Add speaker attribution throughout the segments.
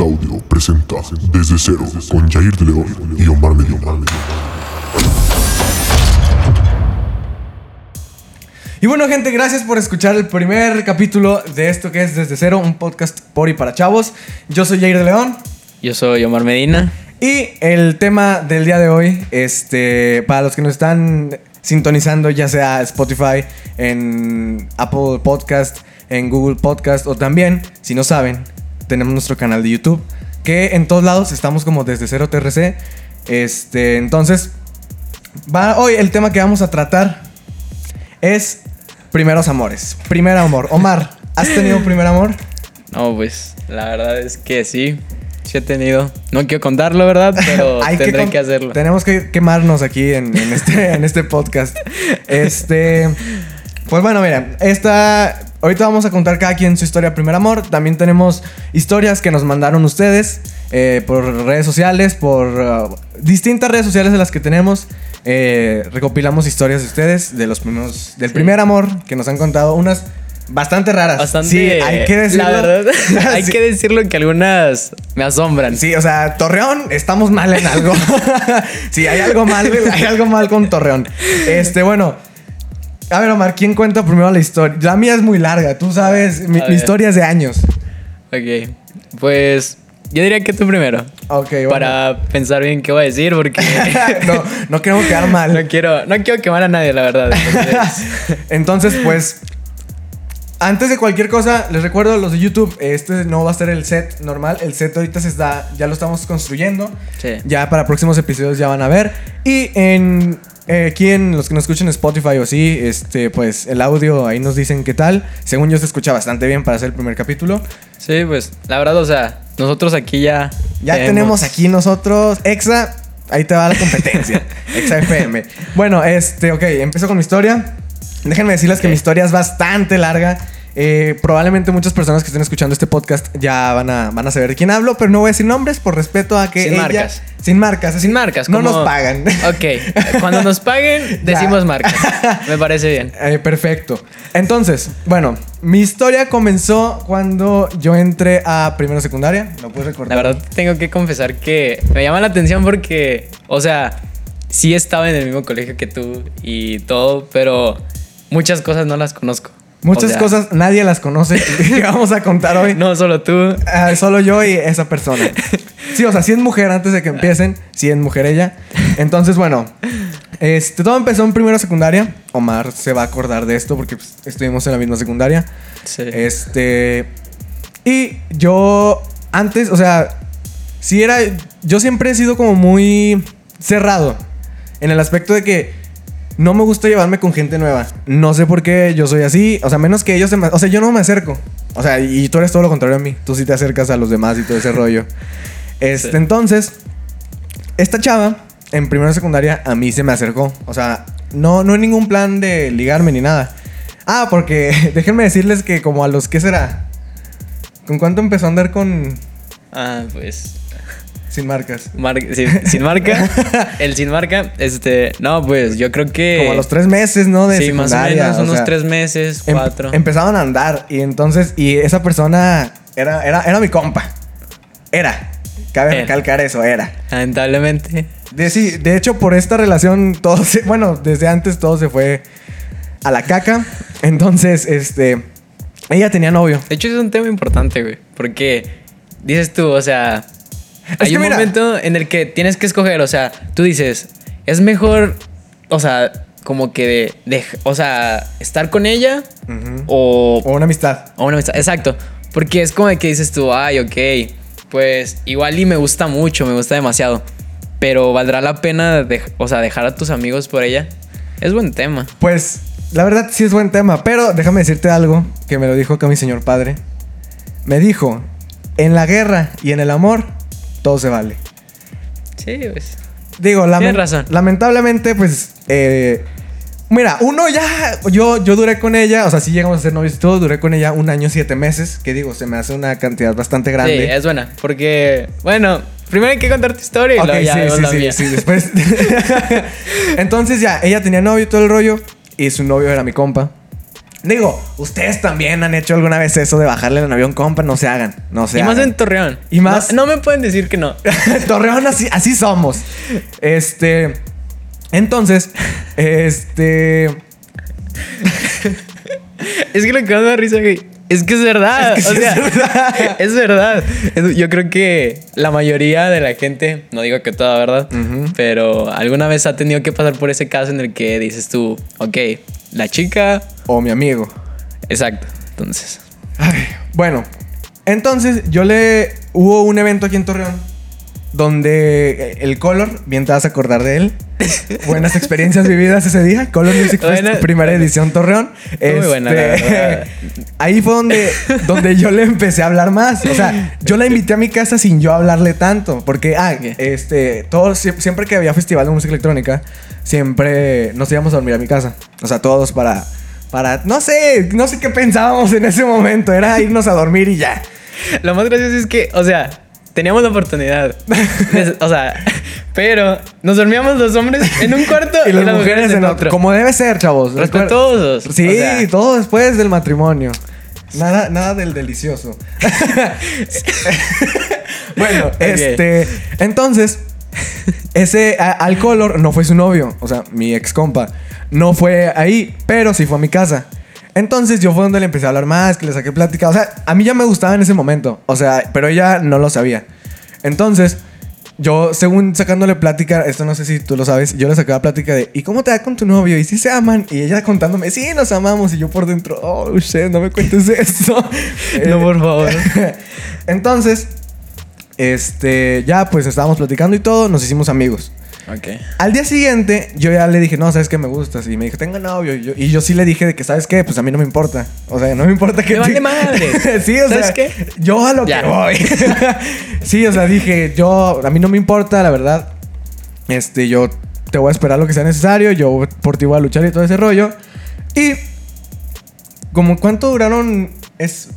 Speaker 1: Audio presenta Desde Cero con Jair de León y Omar Medina.
Speaker 2: Y bueno, gente, gracias por escuchar el primer capítulo de esto que es Desde Cero, un podcast por y para chavos. Yo soy Jair de León.
Speaker 3: Yo soy Omar Medina.
Speaker 2: Y el tema del día de hoy, este, para los que nos están sintonizando, ya sea Spotify, en Apple Podcast, en Google Podcast, o también, si no saben, tenemos nuestro canal de YouTube, que en todos lados estamos como desde cero TRC. Este, entonces, va, hoy el tema que vamos a tratar es primeros amores. Primer amor. Omar, ¿has tenido primer amor?
Speaker 3: No, pues la verdad es que sí. Sí he tenido. No quiero contarlo, ¿verdad? Pero
Speaker 2: Hay
Speaker 3: tendré que, hacerlo.
Speaker 2: Tenemos que quemarnos aquí en, en este, en este podcast. Este. Pues bueno, mira, esta. Ahorita vamos a contar cada quien su historia primer amor. También tenemos historias que nos mandaron ustedes eh, por redes sociales, por uh, distintas redes sociales de las que tenemos. Eh, recopilamos historias de ustedes, de los primeros, del
Speaker 3: Sí.
Speaker 2: primer amor que nos han contado. Unas bastante raras.
Speaker 3: Bastante.
Speaker 2: Sí, hay que decirlo.
Speaker 3: La verdad, hay
Speaker 2: Sí.
Speaker 3: que decirlo que algunas me asombran.
Speaker 2: Sí, o sea, Torreón, estamos mal en algo. sí, hay algo mal, hay algo mal con Torreón. Este, bueno. A ver, Omar, ¿quién cuenta primero la historia? La mía es muy larga, tú sabes, mi, historia es de años.
Speaker 3: Ok. Pues yo diría que tú primero.
Speaker 2: Ok, bueno.
Speaker 3: Para pensar bien qué voy a decir, porque
Speaker 2: no, no queremos quedar mal.
Speaker 3: no quiero, no quiero quemar a nadie, la verdad. Entonces,
Speaker 2: Entonces, pues, antes de cualquier cosa, les recuerdo a los de YouTube, este no va a ser el set normal, el set ahorita se está, ya lo estamos construyendo.
Speaker 3: Sí.
Speaker 2: Ya para próximos episodios ya van a ver. Y en eh, aquí en los que nos escuchen en Spotify o así, este, pues el audio ahí nos dicen qué tal. Según yo se escucha bastante bien para hacer el primer capítulo.
Speaker 3: sí, pues la verdad, o sea, nosotros aquí ya.
Speaker 2: Ya tenemos aquí nosotros Exa, ahí te va la competencia. Exa FM. Bueno, este, ok, empiezo con mi historia. Déjenme decirles que mi historia es bastante larga. Eh, probablemente muchas personas que estén escuchando este podcast ya van a, van a saber de quién hablo, pero no voy a decir nombres por respeto a que
Speaker 3: Sin
Speaker 2: ella-
Speaker 3: marcas.
Speaker 2: Sin marcas.
Speaker 3: Sin marcas,
Speaker 2: No
Speaker 3: como-
Speaker 2: nos pagan.
Speaker 3: Ok, cuando nos paguen, decimos marcas. Me parece bien.
Speaker 2: Eh, perfecto. Entonces, bueno, mi historia comenzó cuando yo entré a primero secundaria. ¿Lo puedes recordar?
Speaker 3: La verdad, tengo que confesar que me llama la atención porque, o sea, sí estaba en el mismo colegio que tú y todo, pero muchas cosas no las conozco.
Speaker 2: Muchas
Speaker 3: O sea,
Speaker 2: cosas nadie las conoce que vamos a contar hoy.
Speaker 3: No solo tú.
Speaker 2: Ah, solo yo y esa persona. Sí, o sea, si es mujer antes de que empiecen, si es mujer ella. Entonces, bueno, este, todo empezó en primero secundaria. Omar se va a acordar de esto porque pues, estuvimos en la misma secundaria.
Speaker 3: Sí.
Speaker 2: Este. Y yo antes, o sea, sí era. Yo siempre he sido como muy cerrado. En el aspecto de que no me gusta llevarme con gente nueva. No sé por qué yo soy así. O sea, menos que ellos se me. O sea, yo no me acerco. O sea, y tú eres todo lo contrario a mí. Tú sí te acercas a los demás y todo ese rollo. Este,
Speaker 3: Sí.
Speaker 2: entonces. Esta chava, en primera secundaria, a mí se me acercó. O sea, no, no hay ningún plan de ligarme ni nada. Ah, porque déjenme decirles que como a los, ¿qué será? ¿Con cuánto empezó a andar con
Speaker 3: Ah, pues.
Speaker 2: Sin marcas?
Speaker 3: mar- sin, sin marca. El sin marca. Este. No, pues yo creo que.
Speaker 2: Como a los tres meses, ¿no? De
Speaker 3: sí, más o menos,
Speaker 2: o
Speaker 3: unos
Speaker 2: sea,
Speaker 3: tres meses,
Speaker 2: em-
Speaker 3: cuatro.
Speaker 2: empezaban a andar y entonces, y esa persona era, era, era mi compa. Era. Cabe
Speaker 3: Era.
Speaker 2: recalcar eso, era.
Speaker 3: Lamentablemente.
Speaker 2: De, sí, de hecho, por esta relación, todo se, bueno, desde antes todo se fue a la caca. Entonces, este, ella tenía novio.
Speaker 3: De hecho, es un tema importante, güey. Porque dices tú, o sea, hay
Speaker 2: que
Speaker 3: un
Speaker 2: mira-
Speaker 3: momento en el que tienes que escoger, o sea, tú dices, es mejor, o sea, como que de, de- o sea, estar con ella o,
Speaker 2: O una amistad.
Speaker 3: o una amistad. Exacto. Porque es como de que dices tú, ay, ok, pues igual y me gusta mucho, me gusta demasiado. Pero valdrá la pena, de- o sea, dejar a tus amigos por ella. Es buen tema.
Speaker 2: Pues, la verdad sí es buen tema, pero déjame decirte algo que me lo dijo acá mi señor padre. Me dijo, en la guerra y en el amor, todo se vale.
Speaker 3: Sí, pues.
Speaker 2: Digo,
Speaker 3: razón.
Speaker 2: lamentablemente, pues, eh, mira, uno ya, yo, yo duré con ella, o sea, sí llegamos a ser novios y todo, duré con ella un año, siete meses, que digo, se me hace una cantidad bastante grande.
Speaker 3: Sí, es buena. Porque, bueno, primero hay que contar tu historia y
Speaker 2: Ok,
Speaker 3: luego ya
Speaker 2: sí, sí,
Speaker 3: la
Speaker 2: sí,
Speaker 3: mía.
Speaker 2: sí, después. Entonces ya, ella tenía novio y todo el rollo, y su novio era mi compa. Digo, ustedes también han hecho alguna vez eso de bajarle al avión, compa, no se hagan, no se
Speaker 3: y más en Torreón.
Speaker 2: Y más-
Speaker 3: No, no me pueden decir que no.
Speaker 2: Torreón, así, así somos. Este. Entonces, este.
Speaker 3: Es que lo que más me da risa, güey. Es que es verdad.
Speaker 2: Es que
Speaker 3: o sea,
Speaker 2: es verdad.
Speaker 3: es verdad. Yo creo que la mayoría de la gente, no digo que toda, ¿verdad? Pero alguna vez ha tenido que pasar por ese caso en el que dices tú, ok, la chica.
Speaker 2: O mi amigo.
Speaker 3: Exacto. Entonces.
Speaker 2: Ay, bueno, entonces yo le. Hubo un evento aquí en Torreón. Donde el Color, bien te vas a acordar de él. Buenas experiencias vividas ese día. Color Music Fest, primera edición Torreón.
Speaker 3: Muy buena, la verdad.
Speaker 2: ahí fue donde, donde yo le empecé a hablar más. O sea, yo la invité a mi casa sin yo hablarle tanto. Porque, ah, este, todos, sie- siempre que había festival de música electrónica, siempre nos íbamos a dormir a mi casa. O sea, todos para, para, no sé, no sé qué pensábamos en ese momento. Era irnos a dormir y ya.
Speaker 3: Lo más gracioso es que, o sea, teníamos la oportunidad. o sea, pero nos dormíamos los hombres en un cuarto
Speaker 2: Y las mujeres en otro. Como debe ser, chavos.
Speaker 3: Respetuosos.
Speaker 2: Sí,
Speaker 3: O sea.
Speaker 2: todo después del matrimonio. Nada, nada del delicioso. bueno, este. Entonces, ese a- al color no fue su novio. O sea, mi ex compa. No fue ahí, pero sí fue a mi casa. Entonces yo fue donde le empecé a hablar más, que le saqué plática. O sea, a mí ya me gustaba en ese momento. O sea, pero ella no lo sabía. Entonces, yo, según sacándole plática, esto no sé si tú lo sabes, yo le sacaba plática de, ¿y cómo te va con tu novio? ¿Y si se aman? Y ella contándome, sí, nos amamos. Y yo por dentro, oh, shit, no me cuentes eso.
Speaker 3: No, por favor.
Speaker 2: Entonces, este, ya pues estábamos platicando y todo, nos hicimos amigos.
Speaker 3: Ok.
Speaker 2: Al día siguiente, yo ya le dije, no, sabes que me gustas. Y me dijo, tengo novio. Y yo, y yo sí le dije de que, ¿sabes qué? Pues a mí no me importa. O sea, no me importa que.
Speaker 3: Me vale madre.
Speaker 2: sí, o
Speaker 3: ¿Sabes
Speaker 2: sea,
Speaker 3: qué?
Speaker 2: yo a lo
Speaker 3: Ya.
Speaker 2: que voy. sí, o sea, dije, yo, a mí no me importa, la verdad. Este, yo te voy a esperar lo que sea necesario. Yo por ti voy a luchar y todo ese rollo. Y. Como cuánto duraron. Es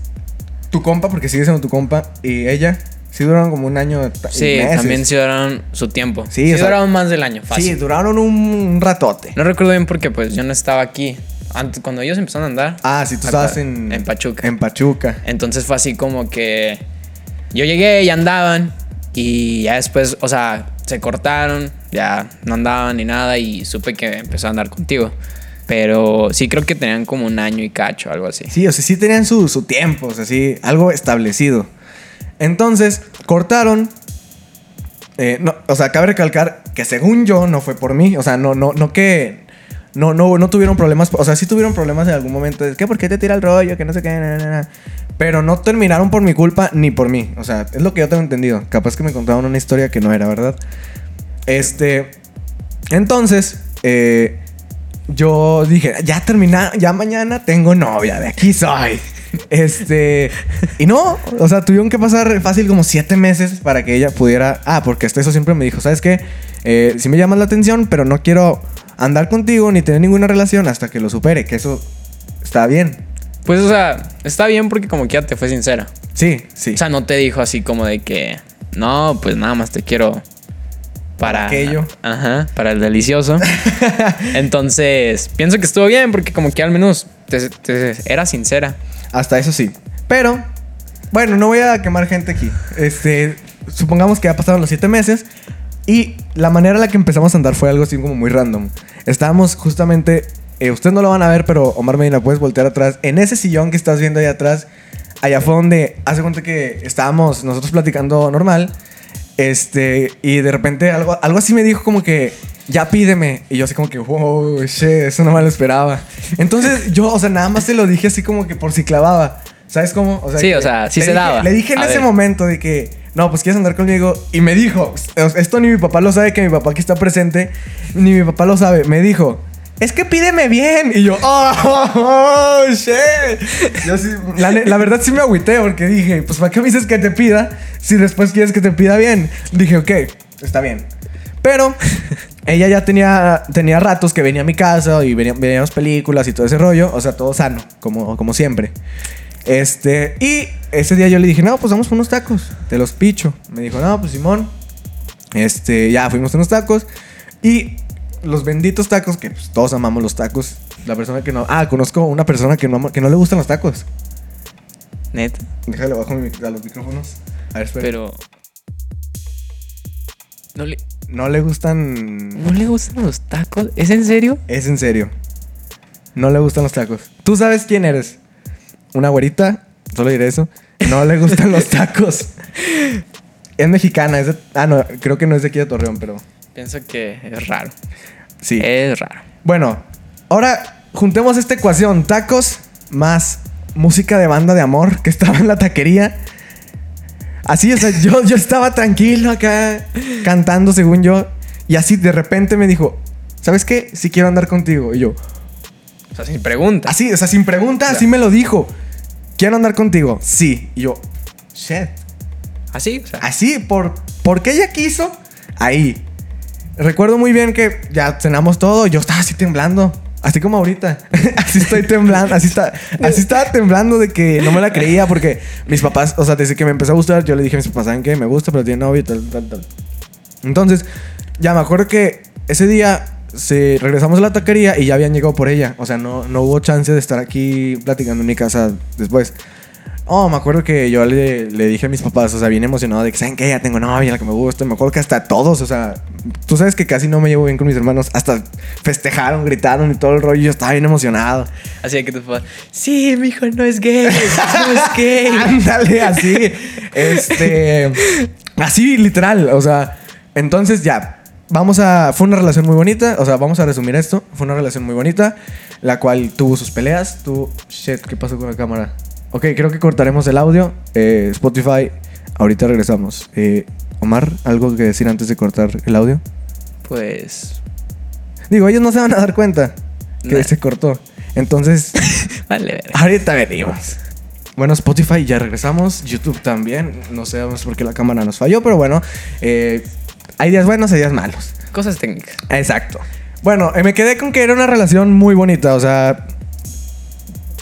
Speaker 2: tu compa, porque sigue siendo tu compa. Y ella. Sí duraron como un año.
Speaker 3: Sí,
Speaker 2: meses.
Speaker 3: también sí duraron su tiempo.
Speaker 2: Sí,
Speaker 3: Sí,
Speaker 2: o sea-
Speaker 3: duraron más del año, fácil.
Speaker 2: Sí, duraron un, ratote.
Speaker 3: No recuerdo bien porque pues yo no estaba aquí. Antes, cuando ellos empezaron a andar.
Speaker 2: Ah, sí, tú estabas en...
Speaker 3: en Pachuca.
Speaker 2: En Pachuca.
Speaker 3: Entonces fue así como que yo llegué y andaban y ya después, o sea, se cortaron, ya no andaban ni nada y supe que empezó a andar contigo. Pero sí creo que tenían como un año y cacho, algo así.
Speaker 2: Sí, o sea, sí tenían su, su tiempo, o sea, sí, algo establecido. Entonces, cortaron. eh, no, o sea, cabe recalcar que según yo no fue por mí. O sea, no, no, no que. No, no, no tuvieron problemas. O sea, sí tuvieron problemas en algún momento. Es que, ¿por qué te tira el rollo? Que no sé qué. Pero no terminaron por mi culpa ni por mí. O sea, es lo que yo tengo entendido. Capaz que me contaron una historia que no era, ¿verdad? Este. Entonces, eh, yo dije, ya termina, ya mañana tengo novia, de aquí soy. Este, y no, o sea, tuvieron que pasar fácil como siete meses para que ella pudiera. Ah, porque hasta eso siempre me dijo, ¿sabes qué? Eh, sí me llamas la atención, pero no quiero andar contigo ni tener ninguna relación hasta que lo supere, que eso está bien.
Speaker 3: Pues, o sea, está bien porque como que ya te fue sincera.
Speaker 2: Sí, sí.
Speaker 3: O sea, no te dijo así como de que, no, pues nada más te quiero para...
Speaker 2: Aquello.
Speaker 3: Ajá, para el delicioso. Entonces, pienso que estuvo bien porque como que al menos te- te- era sincera.
Speaker 2: Hasta eso sí. Pero, bueno, no voy a quemar gente aquí. Este, supongamos que ya pasaron los siete meses y la manera en la que empezamos a andar fue algo así como muy random. Estábamos justamente, eh, ustedes no lo van a ver, pero Omar Medina, puedes voltear atrás. En ese sillón que estás viendo ahí atrás, allá fue donde, hace cuenta que estábamos nosotros platicando normal. Este, y de repente algo, algo así me dijo como que, ya pídeme. Y yo así como que, wow, shit, eso no me lo esperaba. Entonces yo, o sea, nada más se lo dije así como que por si clavaba. ¿Sabes cómo? O sea,
Speaker 3: Sí, o sea, sí se
Speaker 2: dije-
Speaker 3: daba.
Speaker 2: Le dije en
Speaker 3: A
Speaker 2: ese
Speaker 3: ver.
Speaker 2: momento de que, no, pues quieres andar conmigo. Y me dijo, esto ni mi papá lo sabe, que mi papá aquí está presente, ni mi papá lo sabe. Me dijo, es que pídeme bien. Y yo, oh, oh, shit. Yo sí, la, la verdad sí me agüité porque dije, pues ¿para qué me dices que te pida si después quieres que te pida bien? Dije, ok, está bien. Pero ella ya tenía, tenía ratos que venía a mi casa y venía- veníamos películas y todo ese rollo. O sea, todo sano, como, como siempre. Este, y ese día yo le dije, no, pues vamos por unos tacos, te los picho. Me dijo, no, pues Simón. Este, ya fuimos a unos tacos. Y los benditos tacos, que pues, todos amamos los tacos. La persona que no. Ah, conozco una persona que no, que no le gustan los tacos.
Speaker 3: Neta.
Speaker 2: Déjale bajo mi- a los micrófonos. A ver, espera.
Speaker 3: Pero. No le,
Speaker 2: No le gustan.
Speaker 3: ¿No le gustan los tacos? ¿Es en serio?
Speaker 2: Es en serio. No le gustan los tacos. ¿Tú sabes quién eres? Una güerita. Solo diré eso. No le gustan los tacos. Es mexicana. Es de- ah, no. Creo que no es de aquí de Torreón, pero.
Speaker 3: Pienso que es raro.
Speaker 2: Sí.
Speaker 3: Es raro.
Speaker 2: Bueno, ahora juntemos esta ecuación: tacos más música de banda de amor que estaba en la taquería. Así, o sea, yo, yo estaba tranquilo acá cantando según yo. Y así de repente me dijo: ¿Sabes qué? Si quiero andar contigo. Y yo,
Speaker 3: O sea, sin pregunta.
Speaker 2: así, o sea, sin pregunta, así me lo dijo. ¿Quiero andar contigo? Sí. Y yo, shit.
Speaker 3: Así, o sea.
Speaker 2: Así, por, porque ella quiso, ahí. Recuerdo muy bien que ya cenamos todo, yo estaba así temblando. Así como ahorita. así estoy temblando. Así, está, así estaba temblando de que no me la creía porque mis papás, o sea, desde que me empezó a gustar, yo le dije a mis papás, ¿saben qué? Me gusta, pero tiene novio y tal, tal, tal. Entonces, ya me acuerdo que ese día se, regresamos a la taquería y ya habían llegado por ella. O sea, no, no hubo chance de estar aquí platicando en mi casa después. Oh, me acuerdo que yo le, le dije a mis papás, o sea, bien emocionado de que, ¿saben qué? Ya tengo novia, la que me gusta. Me acuerdo que hasta todos, o sea, tú sabes que casi no me llevo bien con mis hermanos. Hasta festejaron, gritaron y todo el rollo. Yo estaba bien emocionado.
Speaker 3: Así que tus papás. Sí, mi hijo no es gay. No es gay.
Speaker 2: Ándale, así. Este. Así, literal. O sea, entonces ya. Vamos a. Fue una relación muy bonita. O sea, vamos a resumir esto. Fue una relación muy bonita. La cual tuvo sus peleas. Tuvo. Shit, ¿qué pasó con la cámara? Ok, creo que cortaremos el audio. Eh, Spotify. Ahorita regresamos. Eh, Omar, ¿algo que decir antes de cortar el audio?
Speaker 3: Pues.
Speaker 2: Digo, ellos no se van a dar cuenta que
Speaker 3: Nah.
Speaker 2: se cortó. Entonces.
Speaker 3: Vale, ver.
Speaker 2: Ahorita venimos. Bueno, Spotify ya regresamos. YouTube también. No sabemos por qué la cámara nos falló, pero bueno. eh, hay días buenos, hay días malos.
Speaker 3: Cosas técnicas.
Speaker 2: Exacto. Bueno, eh, me quedé con que era una relación muy bonita. O sea,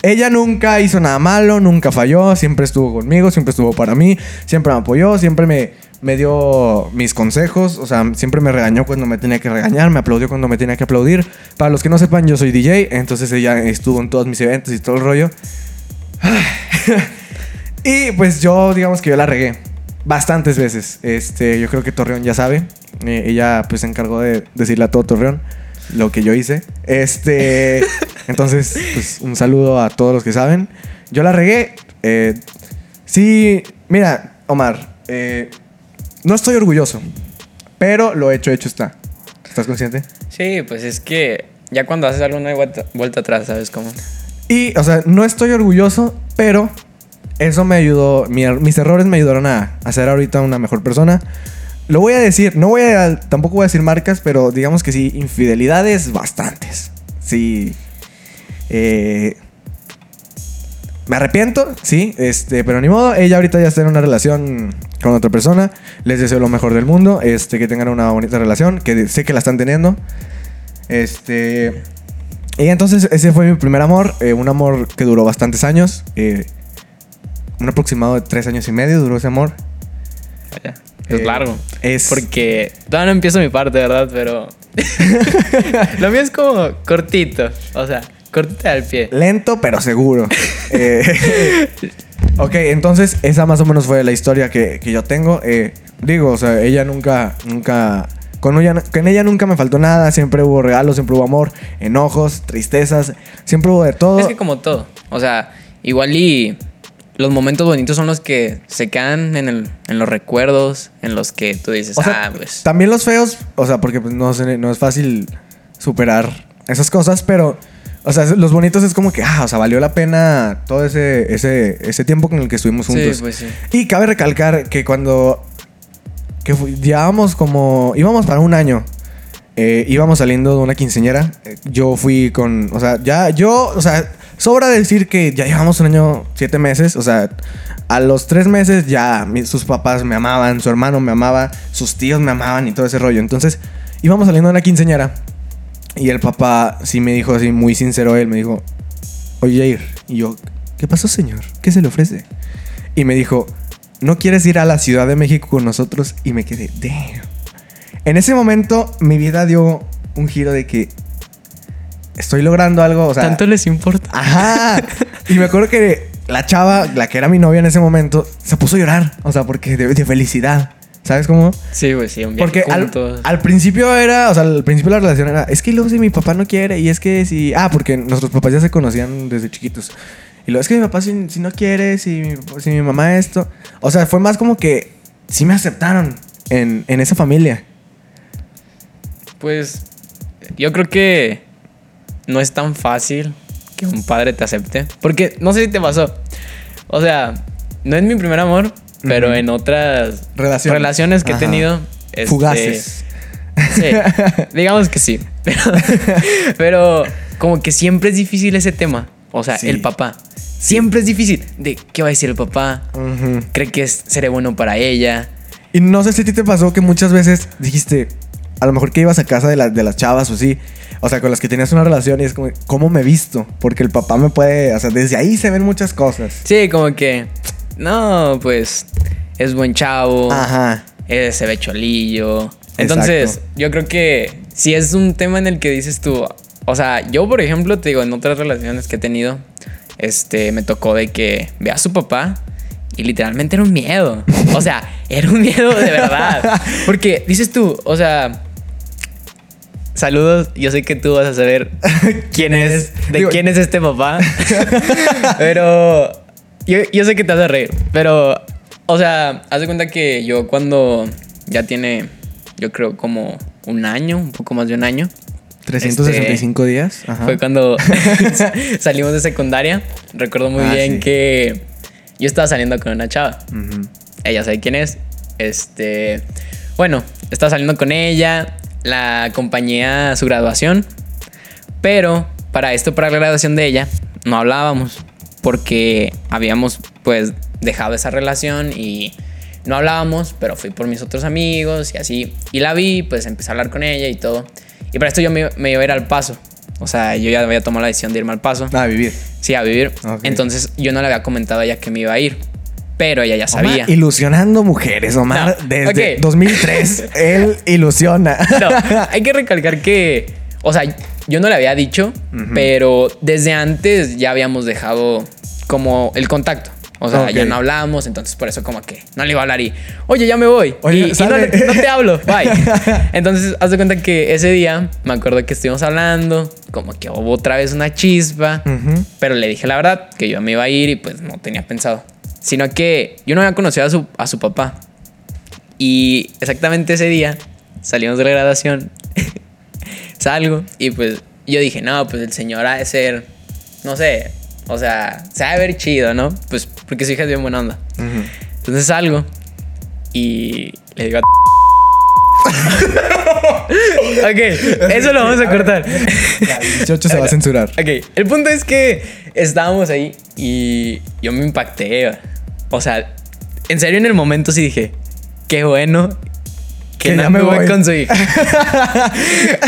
Speaker 2: ella nunca hizo nada malo, nunca falló. Siempre estuvo conmigo, siempre estuvo para mí. Siempre me apoyó, siempre me, me dio mis consejos. O sea, siempre me regañó cuando me tenía que regañar, me aplaudió cuando me tenía que aplaudir. Para los que no sepan, yo soy DJ. Entonces ella estuvo en todos mis eventos y todo el rollo. y pues yo, digamos que yo la regué bastantes veces. Este, yo creo que Torreón ya sabe. Eh, ella pues se encargó de decirle a todo Torreón lo que yo hice. Este, entonces, pues un saludo a todos los que saben. Yo la regué. Eh, sí, mira, Omar, eh, no estoy orgulloso, pero lo hecho, hecho está. ¿Estás consciente?
Speaker 3: Sí, pues es que ya cuando haces algo no hay vuelta, vuelta atrás, ¿sabes cómo?
Speaker 2: Y, o sea, no estoy orgulloso, pero eso me ayudó, mi er- mis errores me ayudaron a, a ser ahorita una mejor persona. Lo voy a decir, no voy a, tampoco voy a decir marcas, pero digamos que sí, infidelidades bastantes. Sí. Eh, me arrepiento, sí, este, pero ni modo. Ella ahorita ya está en una relación con otra persona. Les deseo lo mejor del mundo, este, que tengan una bonita relación, que sé que la están teniendo. Este, y entonces ese fue mi primer amor, eh, un amor que duró bastantes años, eh, un aproximado de tres años y medio duró ese amor.
Speaker 3: Vaya. Es
Speaker 2: Eh,
Speaker 3: largo.
Speaker 2: es-
Speaker 3: Porque todavía no empiezo mi parte, ¿verdad? Pero. Lo mío es como cortito. O sea, cortito al pie.
Speaker 2: Lento pero seguro. Eh, ok, entonces esa más o menos fue la historia que, que yo tengo. Eh, digo, o sea, ella nunca, nunca... Con ella, con ella nunca me faltó nada, siempre hubo regalos, siempre hubo amor, enojos, tristezas, siempre hubo de todo.
Speaker 3: Es que como todo. O sea, igual y los momentos bonitos son los que se quedan en, el, en los recuerdos, en los que tú dices,
Speaker 2: O sea,
Speaker 3: ah, pues.
Speaker 2: También los feos, o sea, porque pues, no, no es fácil superar esas cosas, pero, o sea, los bonitos es como que, ah, o sea, valió la pena todo ese, ese, ese tiempo con el que estuvimos
Speaker 3: Sí,
Speaker 2: juntos.
Speaker 3: pues sí.
Speaker 2: Y cabe recalcar que cuando que llevábamos como, íbamos para un año, eh, íbamos saliendo de una quinceñera, eh, yo fui con, o sea, ya, yo, o sea, sobra decir que ya llevamos un año, siete meses, o sea, a los tres meses ya sus papás me amaban, su hermano me amaba, sus tíos me amaban y todo ese rollo. Entonces, íbamos saliendo de una quinceñera y el papá sí me dijo así, muy sincero él, me dijo, oye Jair, y yo, ¿qué pasó señor? ¿Qué se le ofrece? Y me dijo, ¿no quieres ir a la Ciudad de México con nosotros? Y me quedé, damn. En ese momento mi vida dio un giro de que estoy logrando algo, o sea...
Speaker 3: ¿Tanto les importa?
Speaker 2: Ajá. Y me acuerdo que la chava, la que era mi novia en ese momento, se puso a llorar. O sea, porque de, de felicidad. ¿Sabes cómo?
Speaker 3: Sí, güey, sí, un viaje
Speaker 2: Porque al, principio era, o sea, al principio la relación era, es que luego si mi papá no quiere y es que si, ah, porque nuestros papás ya se conocían desde chiquitos. Y luego es que mi papá si, si no quiere, si mi, si mi mamá esto. O sea, fue más como que sí me aceptaron en, en esa familia.
Speaker 3: Pues yo creo que no es tan fácil que un padre te acepte. Porque no sé si te pasó. O sea, no es mi primer amor, pero en otras
Speaker 2: Relaciones.
Speaker 3: relaciones que he tenido. este,
Speaker 2: Fugaces.
Speaker 3: Sí, digamos que sí. Pero, pero como que siempre es difícil ese tema. O sea,
Speaker 2: Sí.
Speaker 3: el papá. Siempre es difícil. De qué va a decir el papá. Cree que es, seré bueno para ella.
Speaker 2: Y no sé si a ti te pasó que muchas veces dijiste, a lo mejor que ibas a casa de, la- de las chavas o sí, o sea, con las que tenías una relación y es como, ¿cómo me he visto? Porque el papá me puede, o sea, desde ahí se ven muchas cosas.
Speaker 3: Sí, como que. No, pues. Es buen chavo.
Speaker 2: Ajá.
Speaker 3: eh, se ve cholillo. Entonces,
Speaker 2: Exacto.
Speaker 3: yo creo que si es un tema en el que dices tú, o sea, yo por ejemplo, te digo, en otras relaciones que he tenido, este, me tocó de que ve a su papá y literalmente era un miedo. O sea, era un miedo de verdad. Porque dices tú, o sea, saludos, yo sé que tú vas a saber quién es, de
Speaker 2: Digo-
Speaker 3: quién es este papá. pero yo, yo sé que te vas a reír, pero, o sea, haz de cuenta que yo cuando ya tiene, yo creo como un año, un poco más de un año,
Speaker 2: 365 días. Ajá.
Speaker 3: Este, fue cuando salimos de secundaria. Recuerdo muy
Speaker 2: Ah,
Speaker 3: bien
Speaker 2: sí.
Speaker 3: que yo estaba saliendo con una chava. Ella sabe quién es. Este, bueno, estaba saliendo con ella, la acompañé a su graduación, pero para esto, para la graduación de ella, no hablábamos porque habíamos pues dejado esa relación y no hablábamos, pero fui por mis otros amigos y así. Y la vi, pues empecé a hablar con ella y todo. Y para esto yo me, me iba a ir al paso. O sea, yo ya había tomado la decisión de irme al paso.
Speaker 2: A vivir.
Speaker 3: Sí, a vivir. Entonces yo no le había comentado a ella que me iba a ir. Pero ella ya sabía.
Speaker 2: Omar ilusionando mujeres, Omar.
Speaker 3: No,
Speaker 2: Desde
Speaker 3: ok.
Speaker 2: 2003, él ilusiona.
Speaker 3: No, hay que recalcar que, o sea, yo no le había dicho, pero desde antes ya habíamos dejado como el contacto. O sea, ya no hablábamos, entonces por eso como que no le iba a hablar y, oye, ya me voy.
Speaker 2: Oye,
Speaker 3: y, y no, te hablo, bye. Entonces, haz de cuenta que ese día me acuerdo que estuvimos hablando, como que hubo otra vez una chispa, pero le dije la verdad, que yo me iba a ir y pues no tenía pensado. Sino que yo no había conocido a su, a su papá. Y exactamente ese día salimos de la graduación, salgo y pues yo dije, no, pues el señor ha de ser, no sé, o sea, se ha de ver chido, ¿no? Pues porque su hija es bien buena onda. Entonces salgo y le digo a... ok, eso lo vamos a cortar.
Speaker 2: El 18 se va a censurar.
Speaker 3: Ok, el punto es que estábamos ahí y yo me impacté. O sea, en serio en el momento sí dije, qué bueno que,
Speaker 2: Que
Speaker 3: no
Speaker 2: ya
Speaker 3: me voy
Speaker 2: voy.
Speaker 3: con su hija.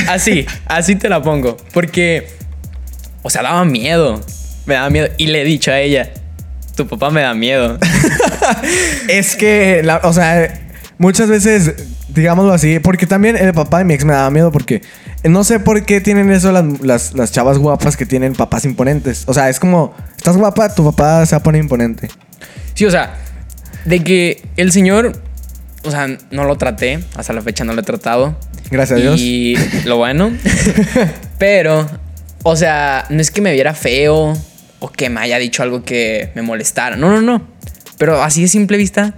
Speaker 3: así, así te la pongo. Porque, o sea, daba miedo. Me daba miedo. Y le he dicho a ella, tu papá me da miedo.
Speaker 2: Es que, la- o sea, muchas veces, digámoslo así, porque también el papá de mi ex me daba miedo porque no sé por qué tienen eso las, las, las chavas guapas que tienen papás imponentes. O sea, es como, estás guapa, tu papá se va a poner imponente.
Speaker 3: Sí, o sea, de que el señor, o sea, no lo traté, hasta la fecha no lo he tratado.
Speaker 2: Gracias a Dios.
Speaker 3: Y lo bueno, pero, o sea, no es que me viera feo o que me haya dicho algo que me molestara. No, no, no. Pero así de simple vista,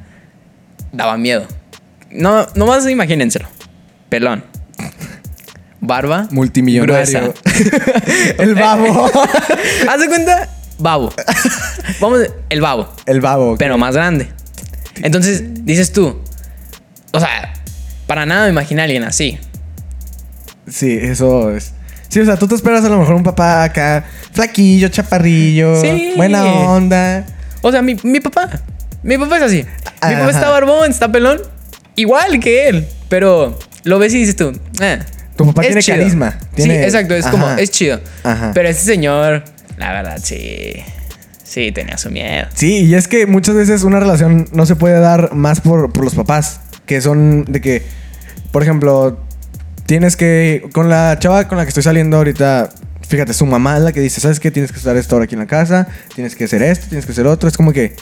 Speaker 3: daba miedo. No, nomás imagínenselo. Pelón. Barba.
Speaker 2: Multimillonario.
Speaker 3: gruesa.
Speaker 2: el babo.
Speaker 3: Haz de cuenta, babo. Vamos, el babo
Speaker 2: el babo.
Speaker 3: pero más grande. Entonces, dices tú, o sea, para nada me imagino a alguien así.
Speaker 2: Sí, eso es. Sí, o sea, tú te esperas a lo mejor un papá acá, flaquillo, chaparrillo,
Speaker 3: Sí.
Speaker 2: buena onda.
Speaker 3: O sea, mi, mi papá, mi papá es así. Mi papá está barbón, está pelón, igual que él, pero lo ves y dices tú, eh,
Speaker 2: Tu papá tiene
Speaker 3: chido.
Speaker 2: carisma,
Speaker 3: Sí, exacto, es como, es chido.
Speaker 2: Ajá.
Speaker 3: Pero ese señor, la verdad, sí, sí, tenía su miedo.
Speaker 2: Sí, y es que muchas veces una relación no se puede dar más por, por los papás, que son de que, por ejemplo, tienes que, con la chava con la que estoy saliendo ahorita, fíjate, su mamá es la que dice, ¿sabes qué? Tienes que estar esto ahora aquí en la casa, tienes que hacer esto, tienes que hacer otro. Es como que,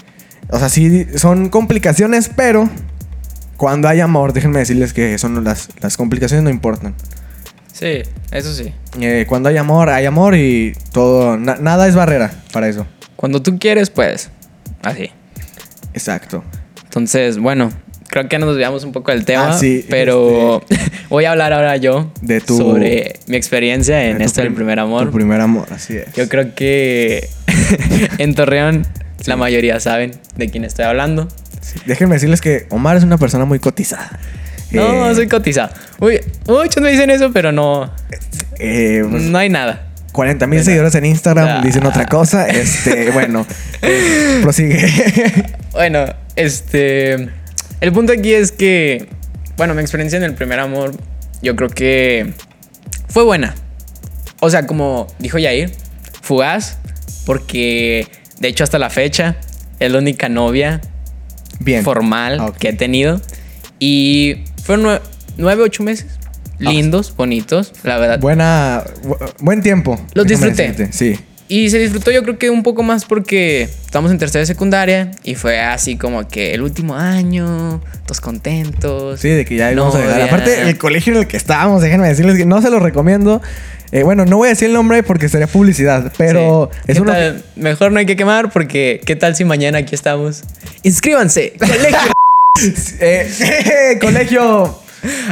Speaker 2: o sea, sí, son complicaciones, pero cuando hay amor, déjenme decirles que son las, las complicaciones no importan.
Speaker 3: Sí, eso sí.
Speaker 2: Eh, cuando hay amor, hay amor y todo, na- nada es barrera para eso.
Speaker 3: Cuando tú quieres, pues, así.
Speaker 2: Exacto.
Speaker 3: Entonces, bueno, creo que nos desviamos un poco del tema,
Speaker 2: Ah, sí,
Speaker 3: pero voy a hablar ahora yo
Speaker 2: De tu-
Speaker 3: sobre mi experiencia en esto del
Speaker 2: prim-
Speaker 3: primer amor.
Speaker 2: Tu primer amor, así es.
Speaker 3: Yo creo que en Torreón la mayoría saben de quién estoy hablando.
Speaker 2: Sí, Déjenme decirles que Omar es una persona muy cotizada.
Speaker 3: No, soy cotizado. Uy, muchos me dicen eso, pero no,
Speaker 2: eh, pues,
Speaker 3: no hay nada.
Speaker 2: 40 mil seguidores en Instagram
Speaker 3: Ah.
Speaker 2: dicen otra cosa. Este, bueno, eh, prosigue.
Speaker 3: Bueno, este. El punto aquí es que. Bueno, mi experiencia en el primer amor, yo creo que. Fue buena. O sea, como dijo Yair, fugaz, porque de hecho hasta la fecha es la única novia
Speaker 2: Bien.
Speaker 3: formal
Speaker 2: Ah,
Speaker 3: que he tenido. Y fueron nue- nueve, ocho meses.
Speaker 2: Ah.
Speaker 3: Lindos, bonitos, la verdad.
Speaker 2: Buena, bu- buen tiempo.
Speaker 3: Los
Speaker 2: déjame
Speaker 3: disfruté.
Speaker 2: decirte, Sí.
Speaker 3: Y se disfrutó yo creo que un poco más porque estamos en tercera de secundaria y fue así como que el último año, todos contentos.
Speaker 2: Sí, de que ya íbamos a llegar.
Speaker 3: novia.
Speaker 2: Aparte, el colegio en el que estábamos, déjenme decirles que no se lo recomiendo. Eh, bueno, no voy a decir el nombre porque sería publicidad, pero
Speaker 3: Sí.
Speaker 2: es
Speaker 3: ¿Qué
Speaker 2: uno.
Speaker 3: tal? Mejor no hay que quemar porque ¿qué tal si mañana aquí estamos? Inscríbanse. Colegio.
Speaker 2: Eh, colegio.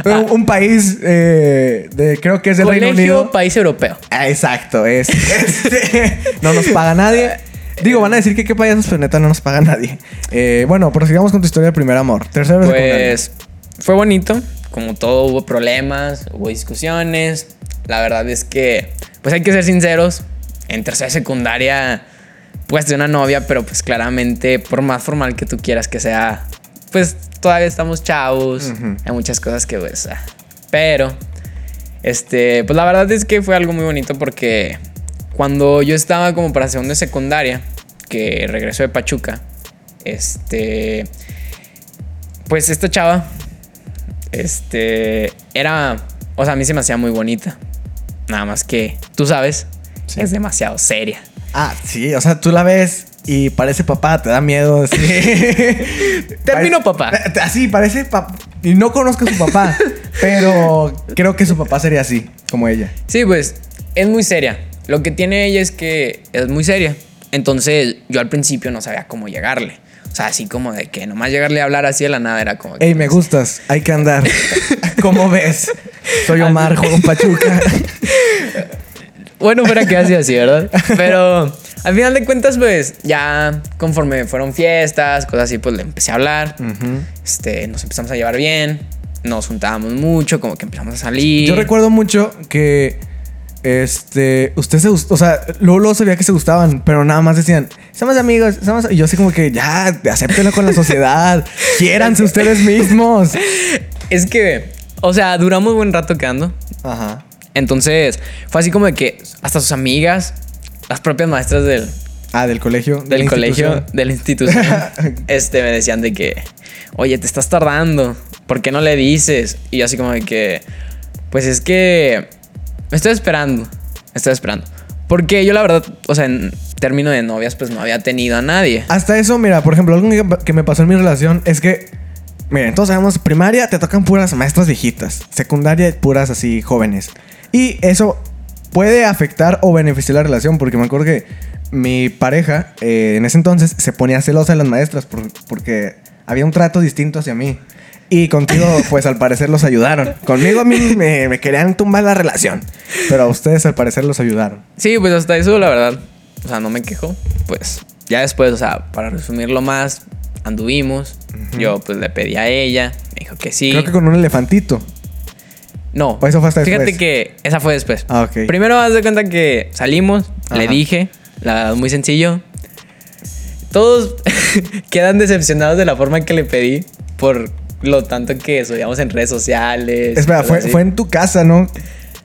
Speaker 2: Un, un país de. de- creo que es del Reino
Speaker 3: Colegio
Speaker 2: Unido.
Speaker 3: País Europeo.
Speaker 2: Ah, exacto, es. este, no nos paga nadie. Digo, van a decir que qué payasos, pero neta no nos paga nadie. Eh, bueno, prosigamos con tu historia de primer amor. Tercero de secundaria.
Speaker 3: Pues fue bonito, como todo hubo problemas, hubo discusiones. La verdad es que, pues hay que ser sinceros, en tercera de secundaria puedes tener una novia, pero pues claramente por más formal que tú quieras que sea, pues todavía estamos chavos, hay muchas cosas que pues... ah. Pero, este, pues la verdad es que fue algo muy bonito porque cuando yo estaba como para segundo de secundaria, que regresó de Pachuca, este, pues esta chava, este, era, o sea, a mí se me hacía muy bonita. Nada más que, tú sabes,
Speaker 2: Sí.
Speaker 3: es demasiado seria.
Speaker 2: Ah, sí, o sea, tú la ves y parece papá, te da miedo. Pare-
Speaker 3: papá.
Speaker 2: Eh, Así, parece papá. Y no conozco a su papá, pero creo que su papá sería así, como ella.
Speaker 3: Sí, pues es muy seria. Lo que tiene ella es que es muy seria. Entonces yo al principio no sabía cómo llegarle. O sea, así como de que nomás llegarle a hablar así de la nada era como... que,
Speaker 2: Ey, me gustas, hay que andar. ¿Cómo ves? Soy Omar, juego Pachuca.
Speaker 3: Bueno, fuera que así así, ¿verdad? Pero al final de cuentas, pues ya conforme fueron fiestas, cosas así, pues le empecé a hablar. Este, nos empezamos a llevar bien. Nos juntábamos mucho, como que empezamos a salir.
Speaker 2: Yo recuerdo mucho que este usted se gustó, o sea, luego, luego sabía que se gustaban, pero nada más decían, somos amigos, somos y yo así como que ya, acéptenlo con la sociedad, quiéranse ustedes mismos.
Speaker 3: Es que, o sea, duramos buen rato quedando.
Speaker 2: Ajá.
Speaker 3: Entonces, fue así como de que hasta sus amigas, las propias maestras del,
Speaker 2: Ah, del colegio. de
Speaker 3: del colegio, de la institución, este, me decían de que, oye, te estás tardando, ¿por qué no le dices? Y yo así como de que, pues es que me estoy esperando, me estoy esperando. Porque yo la verdad, o sea, en término de novias, pues no había tenido a nadie.
Speaker 2: Hasta eso, mira, por ejemplo, algo que- que me pasó en mi relación es que, miren, todos sabemos, primaria te tocan puras maestras viejitas, secundaria puras así jóvenes. Y eso puede afectar o beneficiar la relación, porque me acuerdo que mi pareja eh, en ese entonces se ponía celosa de las maestras por- porque había un trato distinto hacia mí. Y contigo, pues al parecer los ayudaron. Conmigo a mí me, me querían tumbar la relación. Pero a ustedes al parecer los ayudaron.
Speaker 3: Sí, pues hasta eso, la verdad, o sea, no me quejo. Pues ya después, o sea, para resumirlo más, anduvimos. Yo pues le pedí a ella, me dijo que sí.
Speaker 2: Creo que con un elefantito.
Speaker 3: No.
Speaker 2: ¿O eso fue hasta
Speaker 3: Fíjate
Speaker 2: después?
Speaker 3: que esa fue después.
Speaker 2: Ah, ok.
Speaker 3: Primero haz de cuenta que salimos, le dije, la muy sencillo. Todos quedan decepcionados de la forma que le pedí por lo tanto que subíamos en redes sociales.
Speaker 2: Espera, fue, fue en tu casa, ¿no?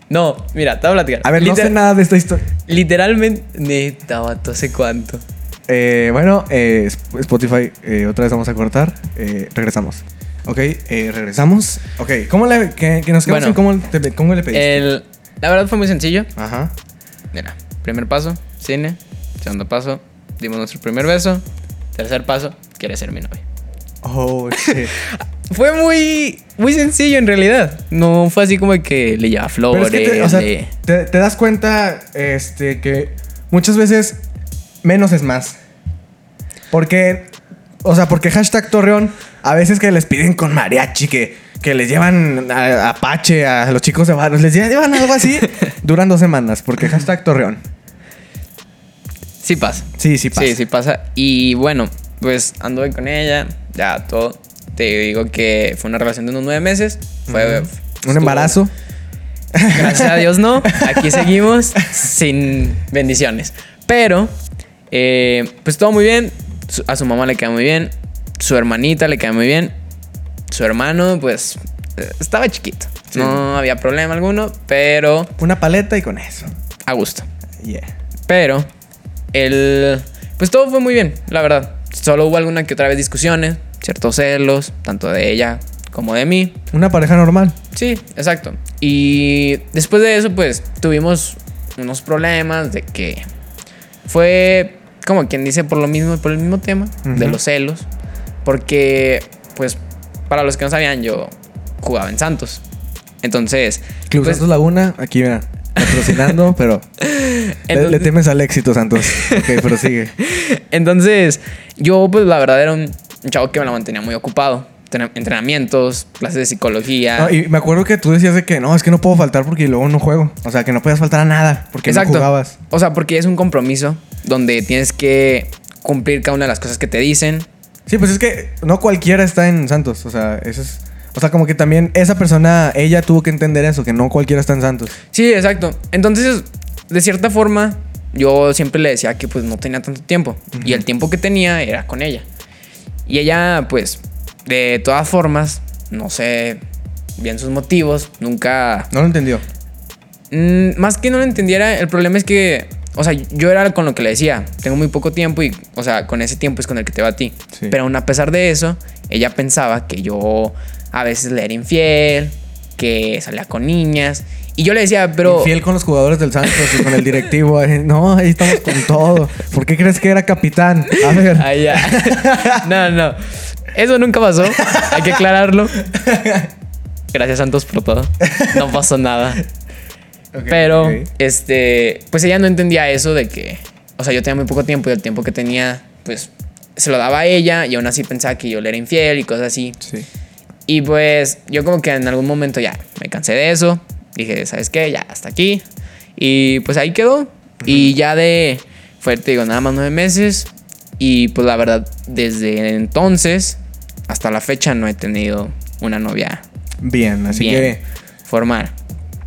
Speaker 3: No, mira, te voy a platicar.
Speaker 2: A ver, no sé nada de esta historia.
Speaker 3: Literalmente, neta, vato, ¿hace cuánto?
Speaker 2: Eh, bueno, eh, Sp- Spotify, eh, otra vez vamos a cortar. Regresamos. Ok, eh, regresamos. Ok, ¿cómo le, que, que nos quedamos
Speaker 3: Bueno.
Speaker 2: en cómo, te- cómo le pediste?
Speaker 3: El, la verdad fue muy sencillo.
Speaker 2: Ajá.
Speaker 3: mira, primer paso, cine. Segundo paso, dimos nuestro primer beso. Tercer paso, quiere ser mi novia.
Speaker 2: Oh, shit.
Speaker 3: Fue muy, muy sencillo en realidad. No fue así como que le llevaba
Speaker 2: Pero
Speaker 3: flores.
Speaker 2: es que te, o sea,
Speaker 3: le-
Speaker 2: te, te das cuenta este, que muchas veces menos es más. Porque, o sea, porque hashtag Torreón, a veces que les piden con mariachi, que, que les llevan a, a Apache, a los chicos de barrios, les llevan algo así, duran dos semanas, porque hashtag Torreón.
Speaker 3: Sí pasa.
Speaker 2: Sí, sí pasa.
Speaker 3: Sí, sí pasa. Y bueno, pues anduve con ella, ya todo. Te digo que fue una relación de unos nueve meses. Fue
Speaker 2: Un embarazo.
Speaker 3: Gracias a Dios no. Aquí seguimos sin bendiciones. Pero, eh, pues todo muy bien. A su mamá le queda muy bien. Su hermanita le queda muy bien. Su hermano, pues, eh, estaba chiquito.
Speaker 2: Sí.
Speaker 3: No había problema alguno, pero
Speaker 2: Una paleta y con eso.
Speaker 3: a gusto.
Speaker 2: Yeah.
Speaker 3: Pero, el, pues todo fue muy bien, la verdad. Solo hubo alguna que otra vez discusiones, ciertos celos, tanto de ella como de mí.
Speaker 2: Una pareja normal.
Speaker 3: Sí, exacto. Y después de eso, pues tuvimos unos problemas de que fue como quien dice por lo mismo, por el mismo tema de
Speaker 2: Ujú.
Speaker 3: los celos. Porque, pues, para los que no sabían, yo jugaba en Santos. Entonces,
Speaker 2: Club
Speaker 3: pues,
Speaker 2: Santos Laguna, aquí mira, patrocinando, pero le, le
Speaker 3: Entonces-
Speaker 2: temes al éxito, Santos. Ok, prosigue.
Speaker 3: Entonces, yo, pues, la verdad era un un chavo que me la mantenía muy ocupado. Entrenamientos, clases de psicología.
Speaker 2: No, y me acuerdo que tú decías de que no, es que no puedo faltar porque luego no juego. O sea, que no podías faltar a nada porque
Speaker 3: Exacto.
Speaker 2: no jugabas.
Speaker 3: O sea, porque es un compromiso donde tienes que cumplir cada una de las cosas que te dicen.
Speaker 2: Sí, pues es que no cualquiera está en Santos. O sea, eso es. O sea, como que también esa persona, ella tuvo que entender eso, que no cualquiera está en Santos.
Speaker 3: Sí, exacto. Entonces, de cierta forma, yo siempre le decía que pues no tenía tanto tiempo. Y el tiempo que tenía era con ella. Y ella, pues, de todas formas, no sé bien sus motivos, nunca
Speaker 2: No lo entendió.
Speaker 3: Mm, más que no lo entendiera, el problema es que, o sea, yo era con lo que le decía, tengo muy poco tiempo y, o sea, con ese tiempo es con el que te va a ti.
Speaker 2: Sí.
Speaker 3: Pero aún a pesar de eso, ella pensaba que yo a veces le era infiel, que salía con niñas. Y yo le decía, pero...
Speaker 2: Fiel con los jugadores del Santos y con el directivo. Ay, No, ahí estamos con todo. ¿Por qué crees que era capitán? A ver.
Speaker 3: Ya. no, no. Eso nunca pasó. Hay que aclararlo. Gracias, Santos, por todo. No pasó nada. Pero,
Speaker 2: ok.
Speaker 3: este, pues ella no entendía eso de que, o sea, yo tenía muy poco tiempo y el tiempo que tenía, pues, se lo daba a ella y aún así pensaba que yo le era infiel y cosas así.
Speaker 2: Sí.
Speaker 3: Y pues yo como que en algún momento ya me cansé de eso. Dije, ¿sabes qué? Ya hasta aquí. Y pues ahí quedó. Y ya de, fue, te digo, nada más nueve meses. Y pues la verdad, desde entonces hasta la fecha no he tenido una novia
Speaker 2: Bien, así
Speaker 3: bien
Speaker 2: que
Speaker 3: formal.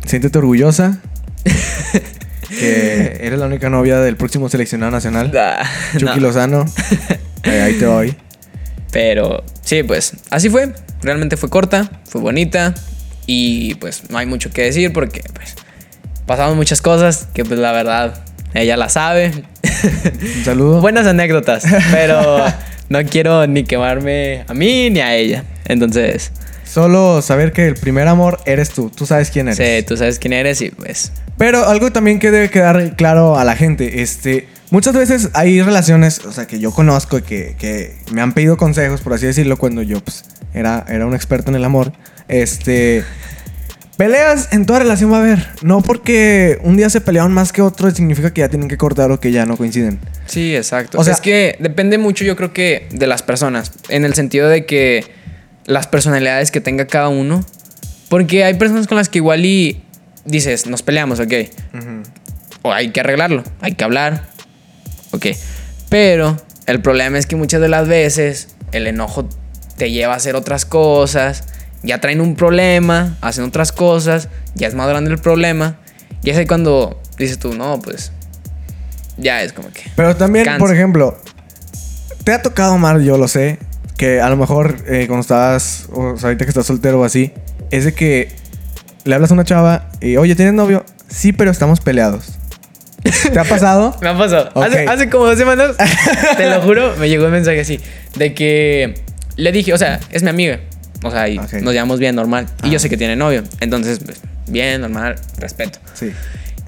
Speaker 2: Siéntete orgullosa. que eres la única novia del próximo seleccionado nacional. Chucky
Speaker 3: No.
Speaker 2: Lozano. Eh, ahí te voy.
Speaker 3: Pero sí, pues así fue. Realmente fue corta, fue bonita. Y pues no hay mucho que decir porque pues pasamos muchas cosas que pues la verdad ella la sabe.
Speaker 2: Un saludo.
Speaker 3: Buenas anécdotas, pero no quiero ni quemarme a mí ni a ella. Entonces,
Speaker 2: Solo saber que el primer amor eres tú. Tú sabes quién eres.
Speaker 3: sí, tú sabes quién eres y pues
Speaker 2: Pero algo también que debe quedar claro a la gente, este, muchas veces hay relaciones, o sea, que yo conozco y que, que me han pedido consejos, por así decirlo, cuando yo pues, era, era un experto en el amor. Este, peleas en toda relación va a haber. No porque un día se pelearon más que otro significa que ya tienen que cortar o que ya no coinciden.
Speaker 3: Sí, exacto.
Speaker 2: O sea,
Speaker 3: es que depende mucho, yo creo que, de las personas. En el sentido de que las personalidades que tenga cada uno. Porque hay personas con las que igual y dices, nos peleamos, ok. O hay que arreglarlo, hay que hablar. Ok. Pero el problema es que muchas de las veces el enojo te lleva a hacer otras cosas. Ya traen un problema, hacen otras cosas. Ya es más grande el problema. Y es ahí cuando dices tú, no, pues. Ya es como que.
Speaker 2: Pero también,
Speaker 3: Cansa.
Speaker 2: por ejemplo, te ha tocado, Mar, yo lo sé, que a lo mejor eh, cuando estabas, o sea, ahorita que estás soltero o así, es de que le hablas a una chava y, oye, ¿tienes novio? Sí, pero estamos peleados. ¿Te ha pasado?
Speaker 3: Me ha pasado.
Speaker 2: Ok.
Speaker 3: Hace, hace como dos semanas, te lo juro, me llegó un mensaje así. De que le dije, o sea, es mi amiga. O sea, y nos llevamos bien, normal. Y
Speaker 2: Ah.
Speaker 3: yo sé que tiene novio. Entonces, pues, bien, normal, respeto.
Speaker 2: Sí.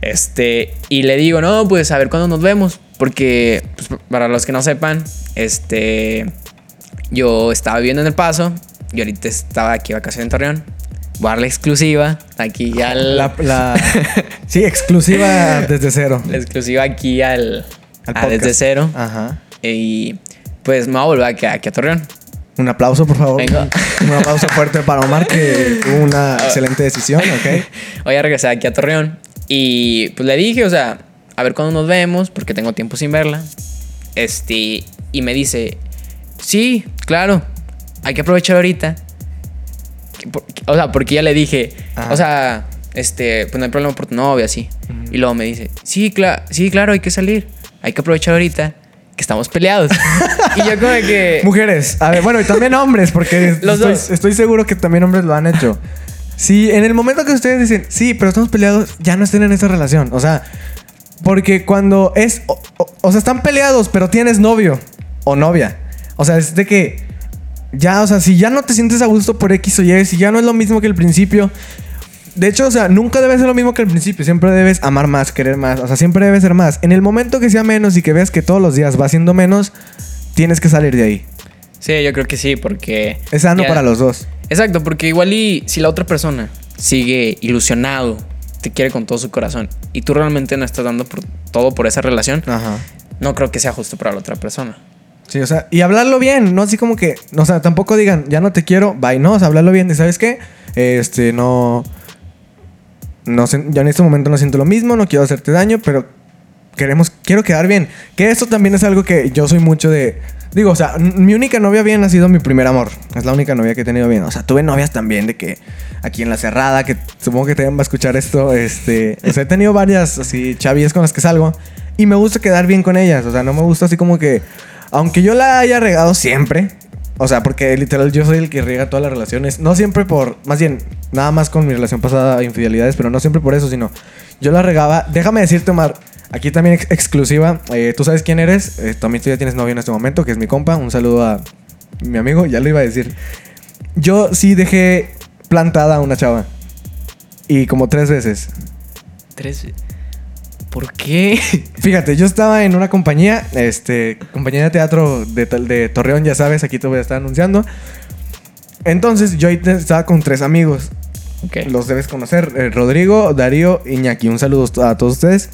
Speaker 3: Este, y le digo, no, pues a ver cuándo nos vemos. Porque, pues, para los que no sepan, este, yo estaba viviendo en El Paso y ahorita estaba aquí vacaciones en Torreón. Voy a dar la exclusiva aquí al.
Speaker 2: La, la- sí, exclusiva desde cero.
Speaker 3: la exclusiva aquí al.
Speaker 2: Al
Speaker 3: a desde cero.
Speaker 2: Ajá.
Speaker 3: Y pues me voy a volver aquí, aquí a Torreón.
Speaker 2: Un aplauso, por favor.
Speaker 3: Venga.
Speaker 2: Un aplauso fuerte para Omar, que tuvo una excelente decisión, ¿ok?
Speaker 3: Voy a regresar aquí a Torreón. Y pues le dije, o sea, a ver cuándo nos vemos, porque tengo tiempo sin verla. Este, y me dice, sí, claro, hay que aprovechar ahorita. O sea, porque ya le dije,
Speaker 2: Ajá.
Speaker 3: o sea, este, pues no hay problema por tu novia, así. Y luego me dice, sí, cla- sí, claro, hay que salir. Hay que aprovechar ahorita que estamos peleados. y yo como que...
Speaker 2: Mujeres, a ver, bueno, y también hombres, porque
Speaker 3: Los
Speaker 2: estoy,
Speaker 3: dos.
Speaker 2: estoy seguro que también hombres lo han hecho. Si en el momento que ustedes dicen, sí, pero estamos peleados, ya no estén en esa relación. O sea, porque cuando es. O, o- o sea, están peleados, pero tienes novio o novia. O sea, es de que. Ya, o sea, si ya no te sientes a gusto por X o Y, si ya no es lo mismo que el principio. De hecho, o sea, nunca debe ser lo mismo que el principio. Siempre debes amar más, querer más. O sea, siempre debe ser más. En el momento que sea menos y que veas que todos los días va siendo menos, tienes que salir de ahí.
Speaker 3: Sí, yo creo que sí, porque...
Speaker 2: Es sano
Speaker 3: ya-
Speaker 2: para los dos.
Speaker 3: Exacto, porque igual y si la otra persona sigue ilusionado, te quiere con todo su corazón y tú realmente no estás dando por todo por esa relación,
Speaker 2: Ajá.
Speaker 3: no creo que sea justo para la otra persona.
Speaker 2: Sí, o sea, y hablarlo bien, no así como que, o sea, tampoco digan, ya no te quiero, bye, no, hablarlo bien, de, ¿sabes qué? Este, no, no, ya en este momento no siento lo mismo, no quiero hacerte daño, pero queremos, quiero quedar bien. Que esto también es algo que yo soy mucho de, digo, o sea, mi única novia bien ha sido mi primer amor, es la única novia que he tenido bien, o sea, tuve novias también de que aquí en la cerrada, que supongo que también va a escuchar esto, este, o sea, he tenido varias así chavillas con las que salgo y me gusta quedar bien con ellas, o sea, no me gusta así como que, aunque yo la haya regado siempre, o sea, porque literal yo soy el que riega todas las relaciones. No siempre por, más bien, nada más con mi relación pasada, infidelidades, pero no siempre por eso, sino yo la regaba. Déjame decirte, Omar, aquí también ex- exclusiva. eh, Tú sabes quién eres. eh, también tú ya tienes novio en este momento, que es mi compa. Un saludo a mi amigo, ya lo iba a decir. Yo sí dejé plantada a una chava. Y como tres veces.
Speaker 3: Tres. ¿Por qué?
Speaker 2: Fíjate, yo estaba en una compañía, este, compañía de teatro de, Torreón, ya sabes, aquí te voy a estar anunciando. Entonces, yo ahí estaba con tres amigos.
Speaker 3: Ok.
Speaker 2: Los debes conocer, eh, Rodrigo, Darío, Iñaki. Un saludo a todos ustedes.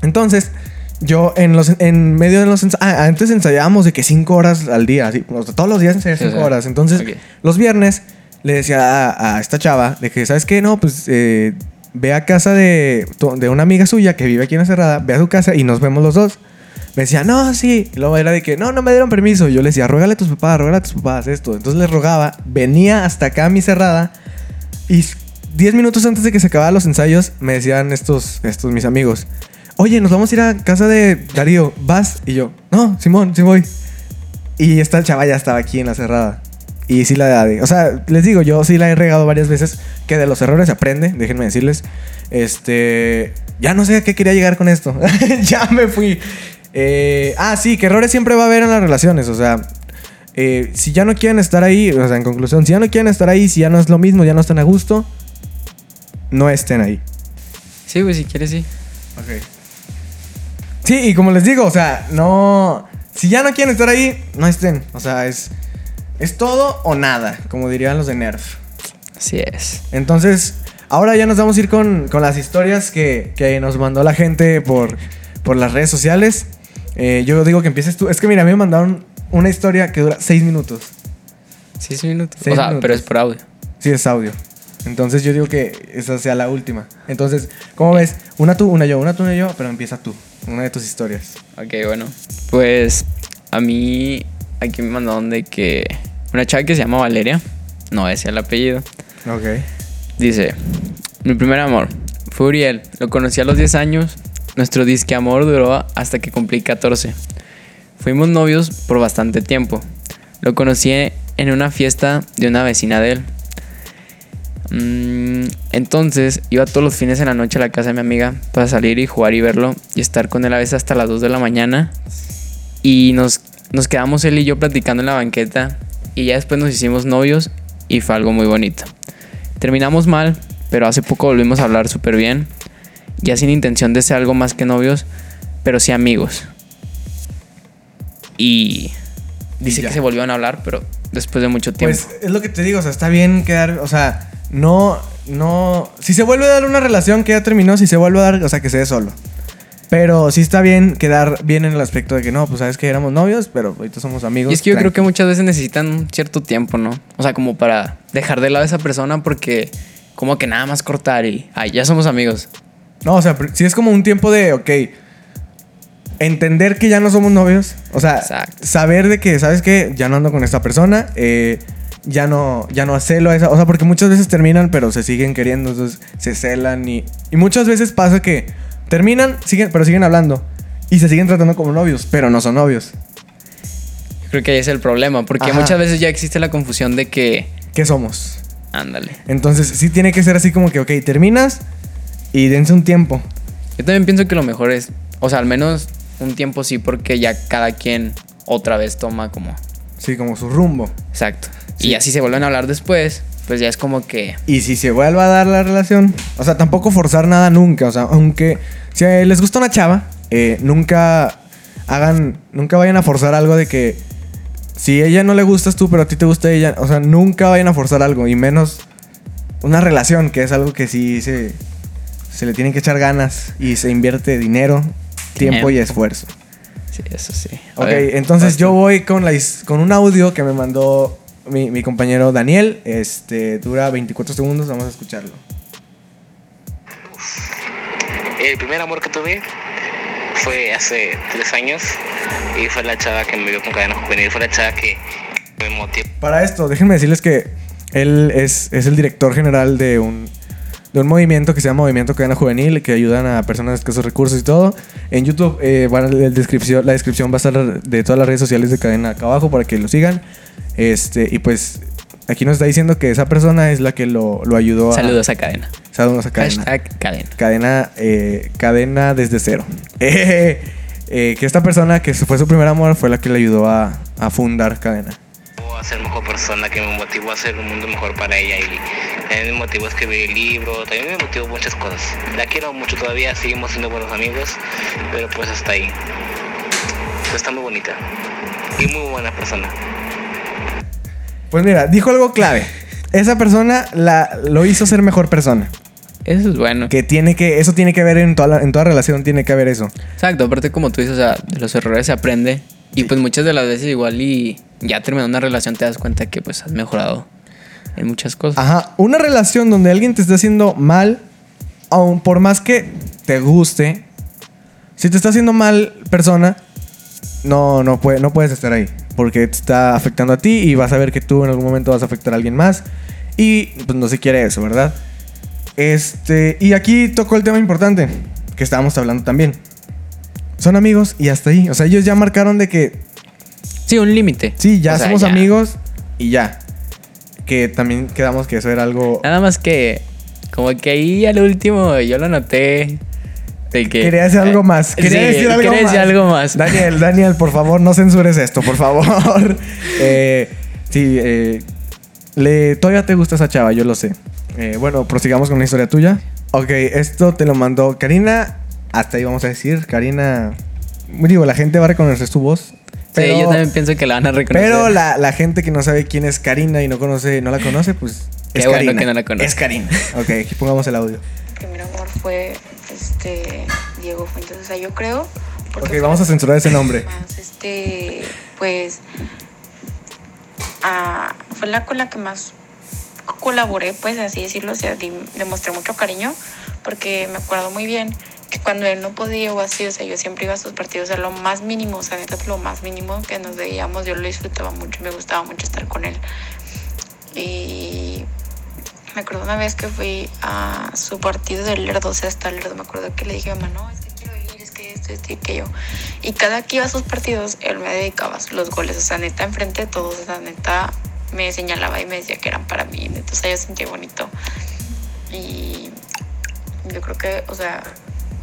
Speaker 2: Entonces, yo en los en medio de los ensayos, ah, antes ensayábamos de que cinco horas al día, así, todos los días ensayar
Speaker 3: Sí,
Speaker 2: cinco
Speaker 3: o sea,
Speaker 2: horas. Entonces, los viernes le decía a, a esta chava de que, ¿sabes qué? No, pues eh, ve a casa de, de una amiga suya que vive aquí en la cerrada, ve a su casa y nos vemos los dos. Me decía, no, sí. Luego era de que, no, no me dieron permiso. Yo le decía, ruégale a tus papás, ruégale a tus papás esto. Entonces les rogaba, venía hasta acá a mi cerrada y 10 minutos antes de que se acabaran los ensayos, me decían estos, estos mis amigos, oye, nos vamos a ir a casa de Darío, ¿vas? Y yo, no, Simón, sí voy. Y esta chava ya estaba aquí en la cerrada. Y sí la O sea, les digo, yo sí la he regado varias veces. Que de los errores se aprende, déjenme decirles. Este. Ya no sé a qué quería llegar con esto. ya me fui. Eh, ah, sí, que errores siempre va a haber en las relaciones. O sea, eh, si ya no quieren estar ahí, o sea, en conclusión, si ya no quieren estar ahí, si ya no es lo mismo, ya no están a gusto, no estén ahí.
Speaker 3: Sí, güey, si quieres, sí.
Speaker 2: Ok. Sí, y como les digo, o sea, no. Si ya no quieren estar ahí, no estén. O sea, es. Es todo o nada, como dirían los de Nerf.
Speaker 3: Así es.
Speaker 2: Entonces, ahora ya nos vamos a ir con, con las historias que, que nos mandó la gente por, por las redes sociales. Eh, yo digo que empieces tú. Es que mira, a mí me mandaron una historia que dura seis minutos.
Speaker 3: Seis minutos.
Speaker 2: Seis
Speaker 3: o sea,
Speaker 2: minutos.
Speaker 3: pero es por audio.
Speaker 2: Sí, es audio. Entonces yo digo que esa sea la última. Entonces, ¿cómo ves? Una tú, una yo, una tú, una yo, pero empieza tú. Una de tus historias.
Speaker 3: Ok, bueno. Pues a mí aquí me mandaron de que una chava que se llama Valeria, no ese es el apellido,
Speaker 2: Ok.
Speaker 3: dice, mi primer amor fue Uriel, lo conocí a los 10 años, nuestro disque amor duró hasta que cumplí 14. Fuimos novios por bastante tiempo. Lo conocí en una fiesta de una vecina de él. Mm, entonces iba todos los fines en la noche a la casa de mi amiga para salir y jugar y verlo y estar con él a veces hasta las 2 de la mañana. Y nos, nos quedamos él y yo platicando en la banqueta y ya después nos hicimos novios y fue algo muy bonito. Terminamos mal, pero hace poco volvimos a hablar súper bien ya sin intención de ser algo más que novios, pero sí amigos. Y dice que se volvieron a hablar, pero después de mucho tiempo.
Speaker 2: Pues es lo que te digo, o sea, está bien quedar, o sea, no, no, si se vuelve a dar una relación que ya terminó, si se vuelve a dar, o sea, que se dé solo. Pero sí está bien quedar bien en el aspecto de que no, pues sabes que éramos novios, pero ahorita somos amigos.
Speaker 3: y es que yo creo que muchas veces necesitan un cierto tiempo, ¿no? O sea, como para dejar de lado a esa persona porque como que nada más cortar y, ay, ya somos amigos.
Speaker 2: No, o sea, si es como un tiempo de, ok, entender que ya no somos novios, o sea,
Speaker 3: Exacto.
Speaker 2: saber de que, ¿sabes qué? Ya no ando con esta persona, eh, ya no, ya no celo a esa, o sea, porque muchas veces terminan, pero se siguen queriendo, entonces se celan y, y muchas veces pasa que terminan, siguen, pero siguen hablando y se siguen tratando como novios, pero no son novios.
Speaker 3: Yo creo que ahí es el problema, porque
Speaker 2: Ajá.
Speaker 3: muchas veces ya existe la confusión de que,
Speaker 2: ¿Qué somos?
Speaker 3: ándale.
Speaker 2: Entonces, sí tiene que ser así como que, ok, terminas y dense un tiempo.
Speaker 3: Yo también pienso que lo mejor es, o sea, al menos un tiempo sí, porque ya cada quien otra vez toma como,
Speaker 2: Sí, como su rumbo.
Speaker 3: exacto.
Speaker 2: Sí.
Speaker 3: Y así se vuelven a hablar después, pues ya es como que,
Speaker 2: Y si se vuelve a dar la relación, o sea, tampoco forzar nada nunca. O sea, aunque si les gusta una chava, eh, nunca hagan, nunca vayan a forzar algo de que si ella no le gustas tú, pero a ti te gusta ella, o sea, nunca vayan a forzar algo y menos una relación, que es algo que sí se, se le tienen que echar ganas y se invierte dinero, tiempo y esfuerzo.
Speaker 3: sí, eso sí.
Speaker 2: Ok,
Speaker 3: ver,
Speaker 2: entonces yo voy con, la, con un audio que me mandó mi, mi compañero Daniel. Este dura 24 segundos, vamos a escucharlo.
Speaker 4: El primer amor que tuve fue hace tres años y fue la chava que me vio con cadena juvenil, fue la chava que me motivó.
Speaker 2: Para esto, déjenme decirles que él es, es el director general de un, de un movimiento que se llama Movimiento Cadena Juvenil, que ayudan a personas de escasos recursos y todo. En YouTube eh, van a- el descripción, la descripción va a estar de todas las redes sociales de Cadena acá abajo para que lo sigan. Este, y pues aquí nos está diciendo que esa persona es la que lo, lo ayudó a...
Speaker 3: Saludos a cadena.
Speaker 2: Saludos a Cadena.
Speaker 3: Hashtag cadena.
Speaker 2: Cadena, eh, cadena desde cero. Eh, eh, que esta persona que fue su primer amor fue la que le ayudó a, a fundar Cadena.
Speaker 4: a ser mejor persona, que me motivó a hacer un mundo mejor para ella y también me motivó a escribir el libro, también me motivó muchas cosas. La quiero mucho todavía, seguimos siendo buenos amigos, pero pues hasta ahí. Pues está muy bonita y muy buena persona.
Speaker 2: Pues mira, dijo algo clave. Esa persona la, lo hizo ser mejor persona.
Speaker 3: Eso es bueno.
Speaker 2: Que tiene que, eso tiene que ver en toda, la- en toda relación, tiene que haber eso.
Speaker 3: Exacto, aparte como tú dices, o sea, de los errores se aprende. Y pues muchas de las veces igual y ya terminando una relación te das cuenta que pues has mejorado en muchas cosas.
Speaker 2: Ajá, una relación donde alguien te está haciendo mal, aun por más que te guste, si te está haciendo mal persona, no, no, puede, no puedes estar ahí. Porque te está afectando a ti y vas a ver que tú en algún momento vas a afectar a alguien más. Y pues no se quiere eso, ¿verdad? Este, y aquí tocó el tema importante que estábamos hablando también. Son amigos y hasta ahí. O sea, ellos ya marcaron de que
Speaker 3: Sí, un límite.
Speaker 2: sí, ya
Speaker 3: O sea,
Speaker 2: somos
Speaker 3: ya.
Speaker 2: amigos y ya. Que también quedamos que eso era algo
Speaker 3: Nada más que como que ahí al último yo lo noté de que
Speaker 2: Quería decir algo más.
Speaker 3: Sí,
Speaker 2: Quería decir algo
Speaker 3: quería
Speaker 2: más.
Speaker 3: decir algo más.
Speaker 2: Daniel, Daniel, por favor, no censures esto, por favor. Eh, sí, eh, le, todavía te gusta esa chava, yo lo sé. Eh, bueno, prosigamos con la historia tuya. Ok, esto te lo mandó Karina. Hasta ahí vamos a decir. Karina. Digo, la gente va a reconocer su voz.
Speaker 3: Sí, yo también pienso que la van a reconocer.
Speaker 2: Pero la, la gente que no sabe quién es Karina y no conoce, no la conoce, pues
Speaker 3: Qué
Speaker 2: es
Speaker 3: bueno
Speaker 2: Karina.
Speaker 3: que no la conoce.
Speaker 2: Es Karina. Ok, aquí pongamos el audio.
Speaker 5: primer amor fue este Diego Fuentes, o sea, yo creo. porque
Speaker 2: Ok, vamos a censurar ese nombre.
Speaker 5: Más, este, pues, ah, fue la con la que más colaboré, pues, así decirlo, o sea, demostré mucho cariño, porque me acuerdo muy bien que cuando él no podía o así, o sea, yo siempre iba a sus partidos, a lo más mínimo, o sea, neta, lo más mínimo que nos veíamos, yo lo disfrutaba mucho, me gustaba mucho estar con él. Y me acuerdo una vez que fui a su partido del Lerdo, o sea, hasta el Lerdo, me acuerdo que le dije a mamá, no, es que quiero ir, es que esto, esto y aquello. Y cada que iba a sus partidos, él me dedicaba los goles, o sea, neta, enfrente de todos, o sea, neta, me señalaba y me decía que eran para mí, neta, o sea, yo sentía bonito. Y yo creo que, o sea,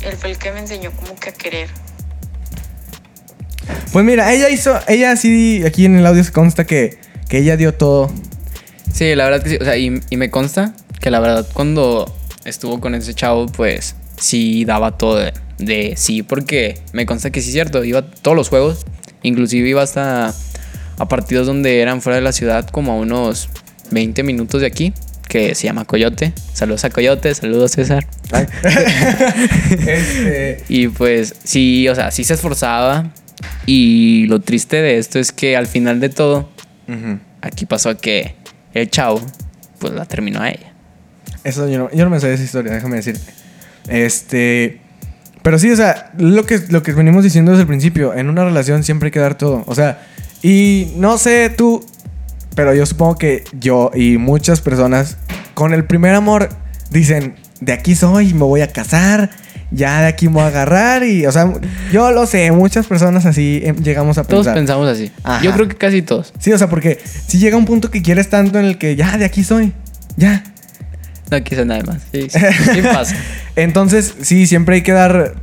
Speaker 5: él fue el que me enseñó como que a querer.
Speaker 2: Pues mira, ella hizo, ella sí, aquí en el audio se consta que, que ella dio todo.
Speaker 3: Sí, la verdad que sí. O sea, y, y me consta que la verdad cuando estuvo con ese chavo, pues sí daba todo de, de sí, porque me consta que sí es cierto, iba a todos los juegos, inclusive iba hasta a partidos donde eran fuera de la ciudad, como a unos 20 minutos de aquí, que se llama Coyote. Saludos a Coyote, saludos César.
Speaker 2: Este,
Speaker 3: Y pues sí, o sea, sí se esforzaba. Y lo triste de esto es que al final de todo, aquí pasó que el chavo, pues la terminó a ella.
Speaker 2: Eso yo no, yo no me sé esa historia, déjame decirte. Este. Pero sí, o sea, lo que, lo que venimos diciendo desde el principio, en una relación siempre hay que dar todo. O sea, y no sé tú, pero yo supongo que yo y muchas personas con el primer amor dicen, de aquí soy, me voy a casar, ya de aquí me voy a agarrar y, o sea, yo lo sé, muchas personas así eh, llegamos a
Speaker 3: Todos
Speaker 2: pensar.
Speaker 3: pensamos así.
Speaker 2: Ajá.
Speaker 3: Yo creo que casi todos.
Speaker 2: Sí, o sea, porque si llega un punto que quieres tanto en el que ya de aquí soy, ya,
Speaker 3: No quise nada más. Sí, sí, sí pasa.
Speaker 2: Entonces, sí, siempre hay que dar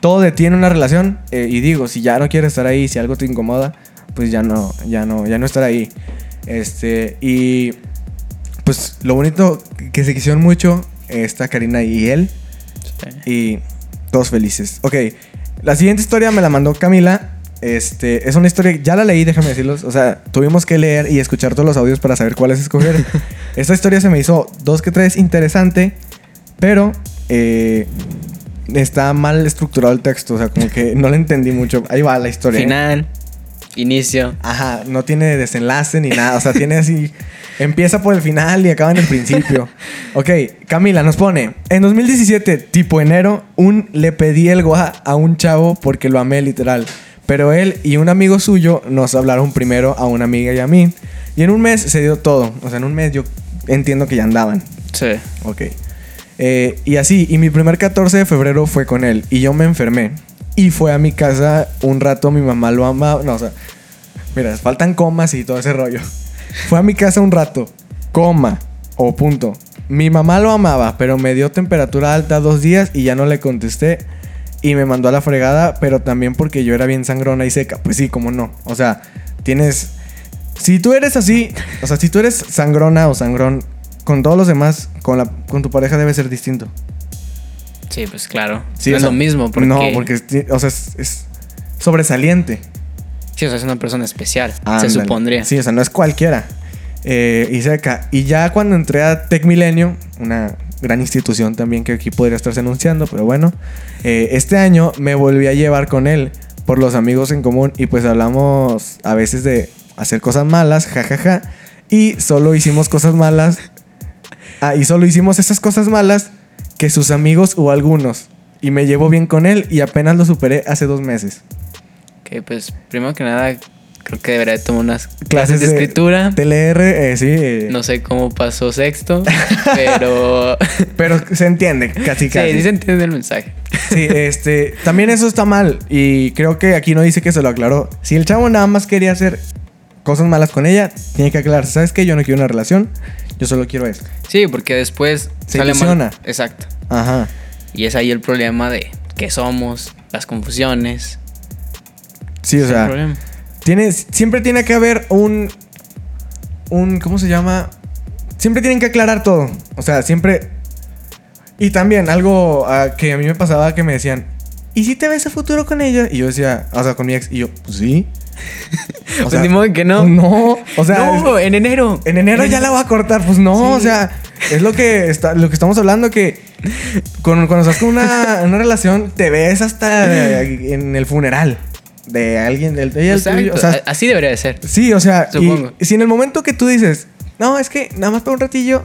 Speaker 2: todo de ti en una relación. eh, y digo, si ya no quieres estar ahí, si algo te incomoda, pues ya no, ya no, ya no estar ahí. Este, y pues lo bonito que se quisieron mucho, esta Karina y él,
Speaker 3: Sí.
Speaker 2: y todos felices. Ok, la siguiente historia me la mandó Camila. Este, es una historia, ya la leí, déjame decirlos. O sea, tuvimos que leer y escuchar todos los audios para saber cuáles escoger. Esta historia se me hizo dos que tres interesante, pero eh, está mal estructurado el texto. O sea, como que no le entendí mucho. Ahí va la historia. ¿eh?
Speaker 3: Final, inicio.
Speaker 2: Ajá, no tiene desenlace ni nada. O sea, tiene así. Empieza por el final y acaba en el principio. Ok, Camila nos pone. En 2017, tipo enero, un le pedí el guá a un chavo porque lo amé literal. Pero él y un amigo suyo nos hablaron primero a una amiga y a mí. Y en un mes se dio todo. O sea, en un mes yo entiendo que ya andaban.
Speaker 3: Sí.
Speaker 2: Ok. Eh, y así, y mi primer 14 de febrero fue con él. Y yo me enfermé. Y fue a mi casa un rato, mi mamá lo amaba. No, o sea, mira, faltan comas y todo ese rollo. Fue a mi casa un rato, coma o punto. Mi mamá lo amaba, pero me dio temperatura alta dos días y ya no le contesté. Y me mandó a la fregada, pero también porque yo era bien sangrona y seca. Pues sí, como no. O sea, tienes. Si tú eres así, o sea, si tú eres sangrona o sangrón, con todos los demás, con, la, con tu pareja debe ser distinto.
Speaker 3: Sí, pues claro.
Speaker 2: Sí,
Speaker 3: no es
Speaker 2: sea,
Speaker 3: lo mismo. Porque,
Speaker 2: No, porque, o sea, es, es sobresaliente.
Speaker 3: Sí, o sea, es una persona especial. Se supondría.
Speaker 2: Sí, o sea, no es cualquiera. Eh, y seca. Y ya cuando entré a Tech Milenio, una gran institución también que aquí podría estarse anunciando, pero bueno, eh, este año me volví a llevar con él por los amigos en común y pues hablamos a veces de hacer cosas malas, jajaja, y solo hicimos cosas malas. Ah, y solo hicimos esas cosas malas que sus amigos o algunos. Y me llevo bien con él y apenas lo superé hace dos meses.
Speaker 3: Que pues, primero que nada, creo que debería de tomar unas clases, de, escritura.
Speaker 2: TLR, eh, sí. eh,
Speaker 3: No sé cómo pasó sexto, pero.
Speaker 2: Pero se entiende, casi
Speaker 3: sí,
Speaker 2: casi.
Speaker 3: sí se entiende el mensaje.
Speaker 2: Sí, este, también eso está mal y creo que aquí no dice que se lo aclaró. Si el chavo nada más quería hacer cosas malas con ella, tiene que aclararse. ¿Sabes qué? Yo no quiero una relación, yo solo quiero eso.
Speaker 3: Sí, porque después
Speaker 2: Se
Speaker 3: sale mal. Exacto.
Speaker 2: Ajá.
Speaker 3: Y es ahí el problema de qué somos, las confusiones.
Speaker 2: Sí, o sea,
Speaker 3: problema.
Speaker 2: tiene, siempre tiene que haber un, un, ¿cómo se llama? Siempre tienen que aclarar todo. O sea, siempre... Y también algo ah, que a mí me pasaba que me decían, ¿y si te ves a futuro con ella? Y yo decía, o sea, con mi ex, y yo, pues sí. O
Speaker 3: Pues ni modo que no.
Speaker 2: No, o sea,
Speaker 3: no, en enero.
Speaker 2: En enero ya la voy a cortar. Pues no,
Speaker 3: Sí.
Speaker 2: o sea, es lo que, está, lo que estamos hablando, que con- cuando estás con una, una relación, te ves hasta en el funeral de alguien, del de ella, tuyo. O sea,
Speaker 3: Así debería de ser.
Speaker 2: sí, o sea,
Speaker 3: Supongo.
Speaker 2: y si en el momento que tú dices, no, es que nada más por un ratillo,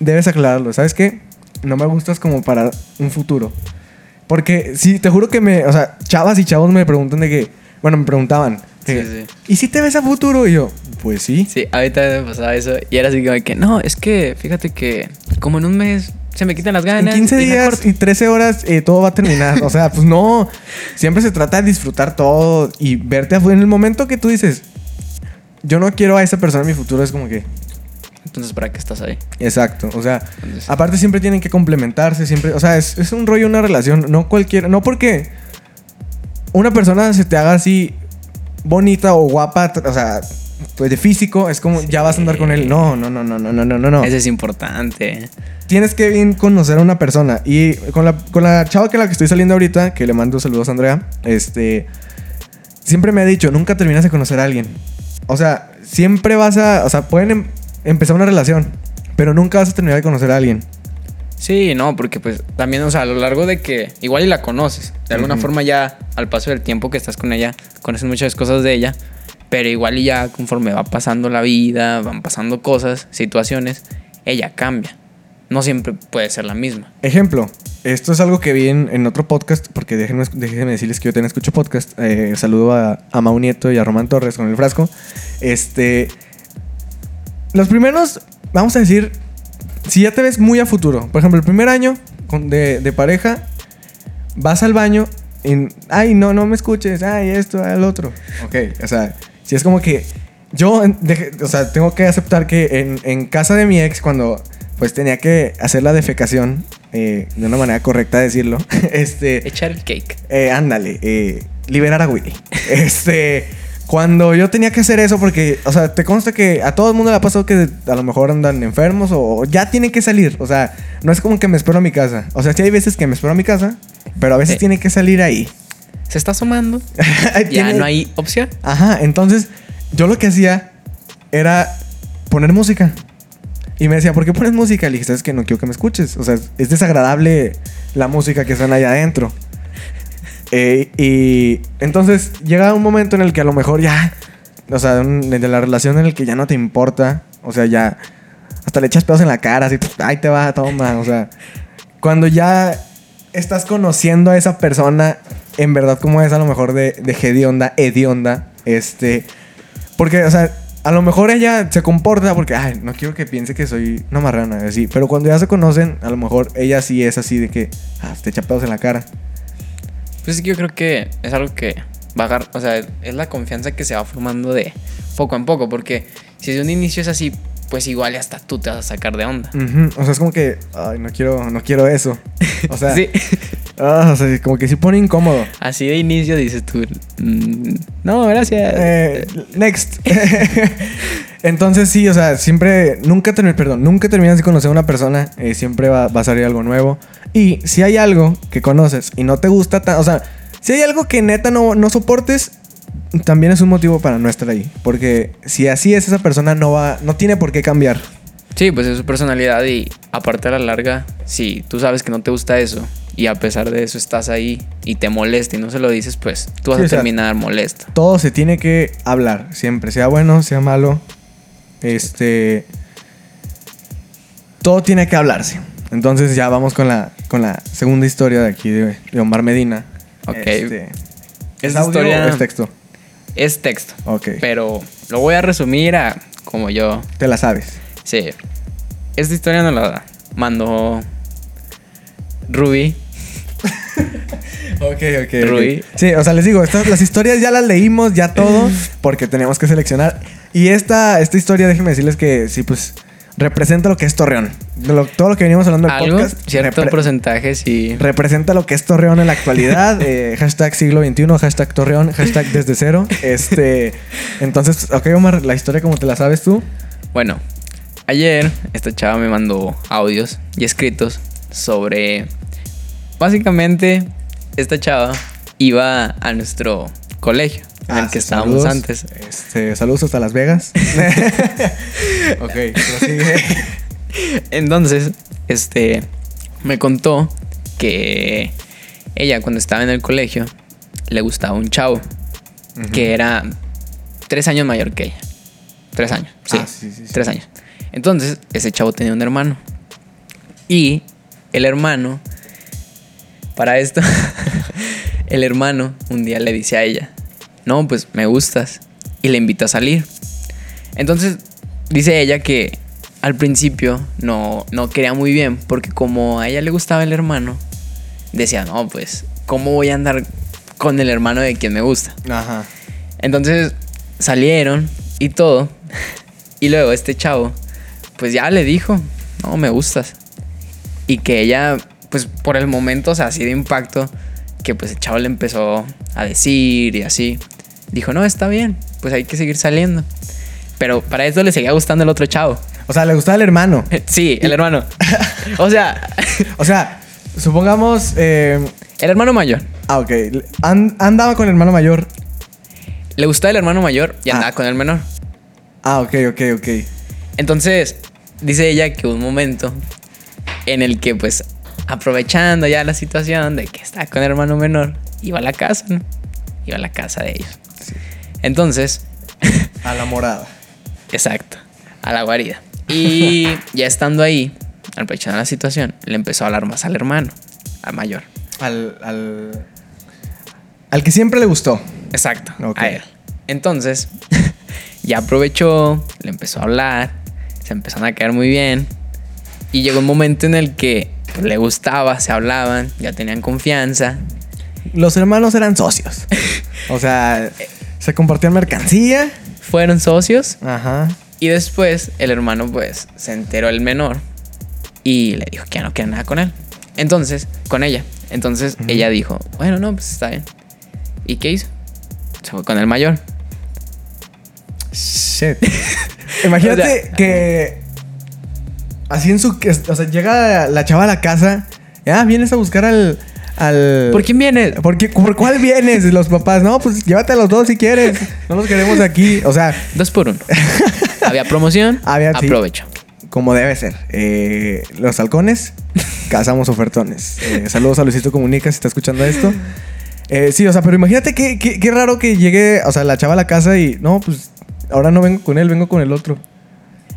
Speaker 2: debes aclararlo. ¿Sabes qué? No me gustas como para un futuro. Porque sí, te juro que me, o sea, chavas y chavos me preguntan de que, bueno, me preguntaban, que,
Speaker 3: Sí, sí.
Speaker 2: ¿y si te ves a futuro? Y yo, pues sí.
Speaker 3: Sí, ahorita me pasaba eso. Y era así como que, no, es que fíjate que como en un mes se me quitan las
Speaker 2: En
Speaker 3: ganas.
Speaker 2: 15
Speaker 3: y la
Speaker 2: días
Speaker 3: corto.
Speaker 2: y 13 horas eh, todo va a terminar. O sea, pues no. Siempre se trata de disfrutar todo y verte afuera. En el momento que tú dices, yo no quiero a esa persona en mi futuro, es como que.
Speaker 3: Entonces, ¿para qué estás ahí?
Speaker 2: Exacto. O sea,
Speaker 3: Entonces-
Speaker 2: aparte siempre tienen que complementarse. Siempre. O sea, es, es un rollo, una relación. No cualquiera. No porque una persona se te haga así bonita o guapa. O sea, pues, de físico, es como ya vas a andar con él. No, no, no, no, no, no, no, no. no.
Speaker 3: Eso es importante.
Speaker 2: Tienes que bien conocer a una persona. Y con la, con la chava que la que estoy saliendo ahorita, que le mando saludos a Andrea, este. Siempre me ha dicho, nunca terminas de conocer a alguien. O sea, siempre vas a. O sea, pueden em- empezar una relación, pero nunca vas a terminar de conocer a alguien.
Speaker 3: Sí, no, porque pues también, o sea, a lo largo de que igual y la conoces, de alguna forma ya al paso del tiempo que estás con ella, conoces muchas cosas de ella, pero igual y ya conforme va pasando la vida, van pasando cosas, situaciones, ella cambia. No siempre puede ser la misma.
Speaker 2: Ejemplo, esto es algo que vi en, en otro podcast, porque déjenme, déjenme decirles que yo también escucho podcast. Eh, saludo a, a Mau Nieto y a Román Torres con el frasco. Este. Los primeros, vamos a decir, si ya te ves muy a futuro, por ejemplo, el primer año con- de, de pareja, vas al baño y, ay, no, no me escuches, ay, esto, el otro. Ok, o sea, si es como que yo, o sea, tengo que aceptar que en, en casa de mi ex, cuando pues tenía que hacer la defecación, eh, de una manera correcta decirlo, este,
Speaker 3: Echar el cake.
Speaker 2: eh, ándale, eh, liberar a Willy. Este, cuando yo tenía que hacer eso, porque, o sea, te consta que a todo el mundo le ha pasado que a lo mejor andan enfermos o ya tienen que salir. O sea, no es como que me espero a mi casa. O sea, sí hay veces que me espero a mi casa, pero a veces
Speaker 3: Sí.
Speaker 2: tiene que salir ahí.
Speaker 3: Se está asomando. Ya no hay opción.
Speaker 2: Ajá, entonces yo lo que hacía era poner música. Y me decía, ¿por qué pones música? Le dije, es que no quiero que me escuches. O sea, es desagradable la música que suena allá adentro. Eh, y entonces llega un momento en el que a lo mejor ya, o sea, un- de la relación en el que ya no te importa. O sea, ya hasta le echas pedos en la cara, así, ahí te va, toma. O sea, cuando ya estás conociendo a esa persona en verdad como es a lo mejor de, de hedionda, hedionda, este, porque, o sea, a lo mejor ella se comporta porque, ay, no quiero que piense que soy una marrana, así, pero cuando ya se conocen, a lo mejor ella sí es así de que, ah, te echa pedos en la cara.
Speaker 3: Pues yo creo que es algo que va a agar- o sea, es la confianza que se va formando de poco en poco, porque si de un inicio es así, pues igual hasta tú te vas a sacar de onda.
Speaker 2: O sea, es como que, ay, no quiero, no quiero eso. O sea,
Speaker 3: Sí.
Speaker 2: ah, o sea, como que sí pone incómodo.
Speaker 3: Así de inicio dices tú, "Mm, no, gracias.
Speaker 2: Eh, next. Entonces sí, o sea, siempre, nunca perdón, nunca terminas de conocer a una persona, eh, siempre va, va a salir algo nuevo. Y si hay algo que conoces y no te gusta, ta- o sea, si hay algo que neta no, no soportes, también es un motivo para no estar ahí. Porque si así es, esa persona no va, no tiene por qué cambiar.
Speaker 3: Sí, pues es su personalidad y aparte a la larga, si tú sabes que no te gusta eso y a pesar de eso estás ahí y te molesta y no se lo dices, pues tú vas
Speaker 2: Sí,
Speaker 3: a
Speaker 2: o sea,
Speaker 3: terminar molesto.
Speaker 2: Todo se tiene que hablar, siempre, sea bueno, sea malo. Este. Todo tiene que hablarse. Entonces ya vamos con la, con la segunda historia de aquí de, de Omar Medina.
Speaker 3: Ok.
Speaker 2: Este, ¿Es
Speaker 3: historia-
Speaker 2: o es texto?
Speaker 3: Es texto,
Speaker 2: Ok.
Speaker 3: pero lo voy a resumir a como yo.
Speaker 2: Te la sabes.
Speaker 3: Sí. Esta historia nos la mandó Ruby.
Speaker 2: Ok, ok.
Speaker 3: Rui.
Speaker 2: Sí, o sea, les digo, estas, las historias ya las leímos, ya todo, porque tenemos que seleccionar. Y esta, esta historia, déjenme decirles que sí, pues, representa lo que es Torreón. De lo- todo lo que venimos hablando del
Speaker 3: Algo,
Speaker 2: podcast.
Speaker 3: cierto porcentaje, sí.
Speaker 2: representa lo que es Torreón en la actualidad. eh, hashtag siglo XXI, hashtag Torreón, hashtag desde cero. Este, entonces, ok, Omar, la historia como te la sabes tú.
Speaker 3: Bueno, ayer esta chava me mandó audios y escritos sobre... Básicamente, esta chava iba a nuestro colegio en el
Speaker 2: Ah,
Speaker 3: que estábamos
Speaker 2: saludos.
Speaker 3: antes.
Speaker 2: Este, saludos hasta Las Vegas. ok, prosigue.
Speaker 3: Entonces, este, me contó que ella cuando estaba en el colegio le gustaba un chavo que era tres años mayor que ella. Tres años, sí,
Speaker 2: Ah, sí, sí, sí.
Speaker 3: tres años. Entonces, ese chavo tenía un hermano. Y el hermano, para esto, el hermano un día le dice a ella, no, pues me gustas. Y le invita a salir. Entonces, dice ella que al principio no, no quería muy bien, porque como a ella le gustaba el hermano, decía, no, pues, ¿cómo voy a andar con el hermano de quien me gusta?
Speaker 2: Ajá.
Speaker 3: Entonces salieron y todo. Y luego este chavo, pues ya le dijo, no, me gustas. Y que ella, pues por el momento, o sea, así de impacto, que pues el chavo le empezó a decir y así. Dijo, no, está bien, pues hay que seguir saliendo. Pero para eso le seguía gustando el otro chavo.
Speaker 2: O sea, le gustaba el hermano.
Speaker 3: Sí, el hermano. O sea,
Speaker 2: O sea, supongamos. eh,
Speaker 3: el hermano mayor.
Speaker 2: ah, ok. An- andaba con el hermano mayor.
Speaker 3: Le gustaba el hermano mayor y
Speaker 2: Ah.
Speaker 3: andaba con el menor.
Speaker 2: Ah, ok, ok, ok.
Speaker 3: Entonces, dice ella que hubo un momento en el que, pues, aprovechando ya la situación de que está con el hermano menor, iba a la casa, ¿no? Iba a la casa de ellos. Entonces,
Speaker 2: A la morada.
Speaker 3: exacto, a la guarida. Y ya estando ahí, aprovechando la situación, le empezó a hablar más al hermano, al mayor.
Speaker 2: Al. Al, al que siempre le gustó.
Speaker 3: Exacto, a él. Entonces, ya aprovechó, le empezó a hablar, se empezaron a caer muy bien. Y llegó un momento en el que pues, le gustaba, se hablaban, ya tenían confianza.
Speaker 2: Los hermanos eran socios. O sea, se compartían mercancía.
Speaker 3: Fueron socios
Speaker 2: Ajá.
Speaker 3: y después el hermano pues se enteró el menor y le dijo que ya no quiere nada con él. Entonces, con ella. Entonces ella dijo, bueno, no, pues está bien. ¿Y qué hizo? Se fue con el mayor.
Speaker 2: Shit. Imagínate
Speaker 3: O sea-
Speaker 2: que. Así en su. O sea, llega la chava a la casa. Ah, vienes a buscar al. Al
Speaker 3: ¿Por quién viene?
Speaker 2: ¿Por, qué- ¿Por cuál vienes? Los papás, no, pues llévate a los dos si quieres. No los queremos aquí. O sea,
Speaker 3: Dos por uno. Había promoción,
Speaker 2: Había, sí.
Speaker 3: aprovecho.
Speaker 2: como debe ser. Eh, los halcones, cazamos ofertones. Eh, saludos a Luisito Comunica si está escuchando esto. Eh, sí, o sea, pero imagínate qué, qué, qué raro que llegue, o sea, la chava a la casa y no, pues ahora no vengo con él, vengo con el otro.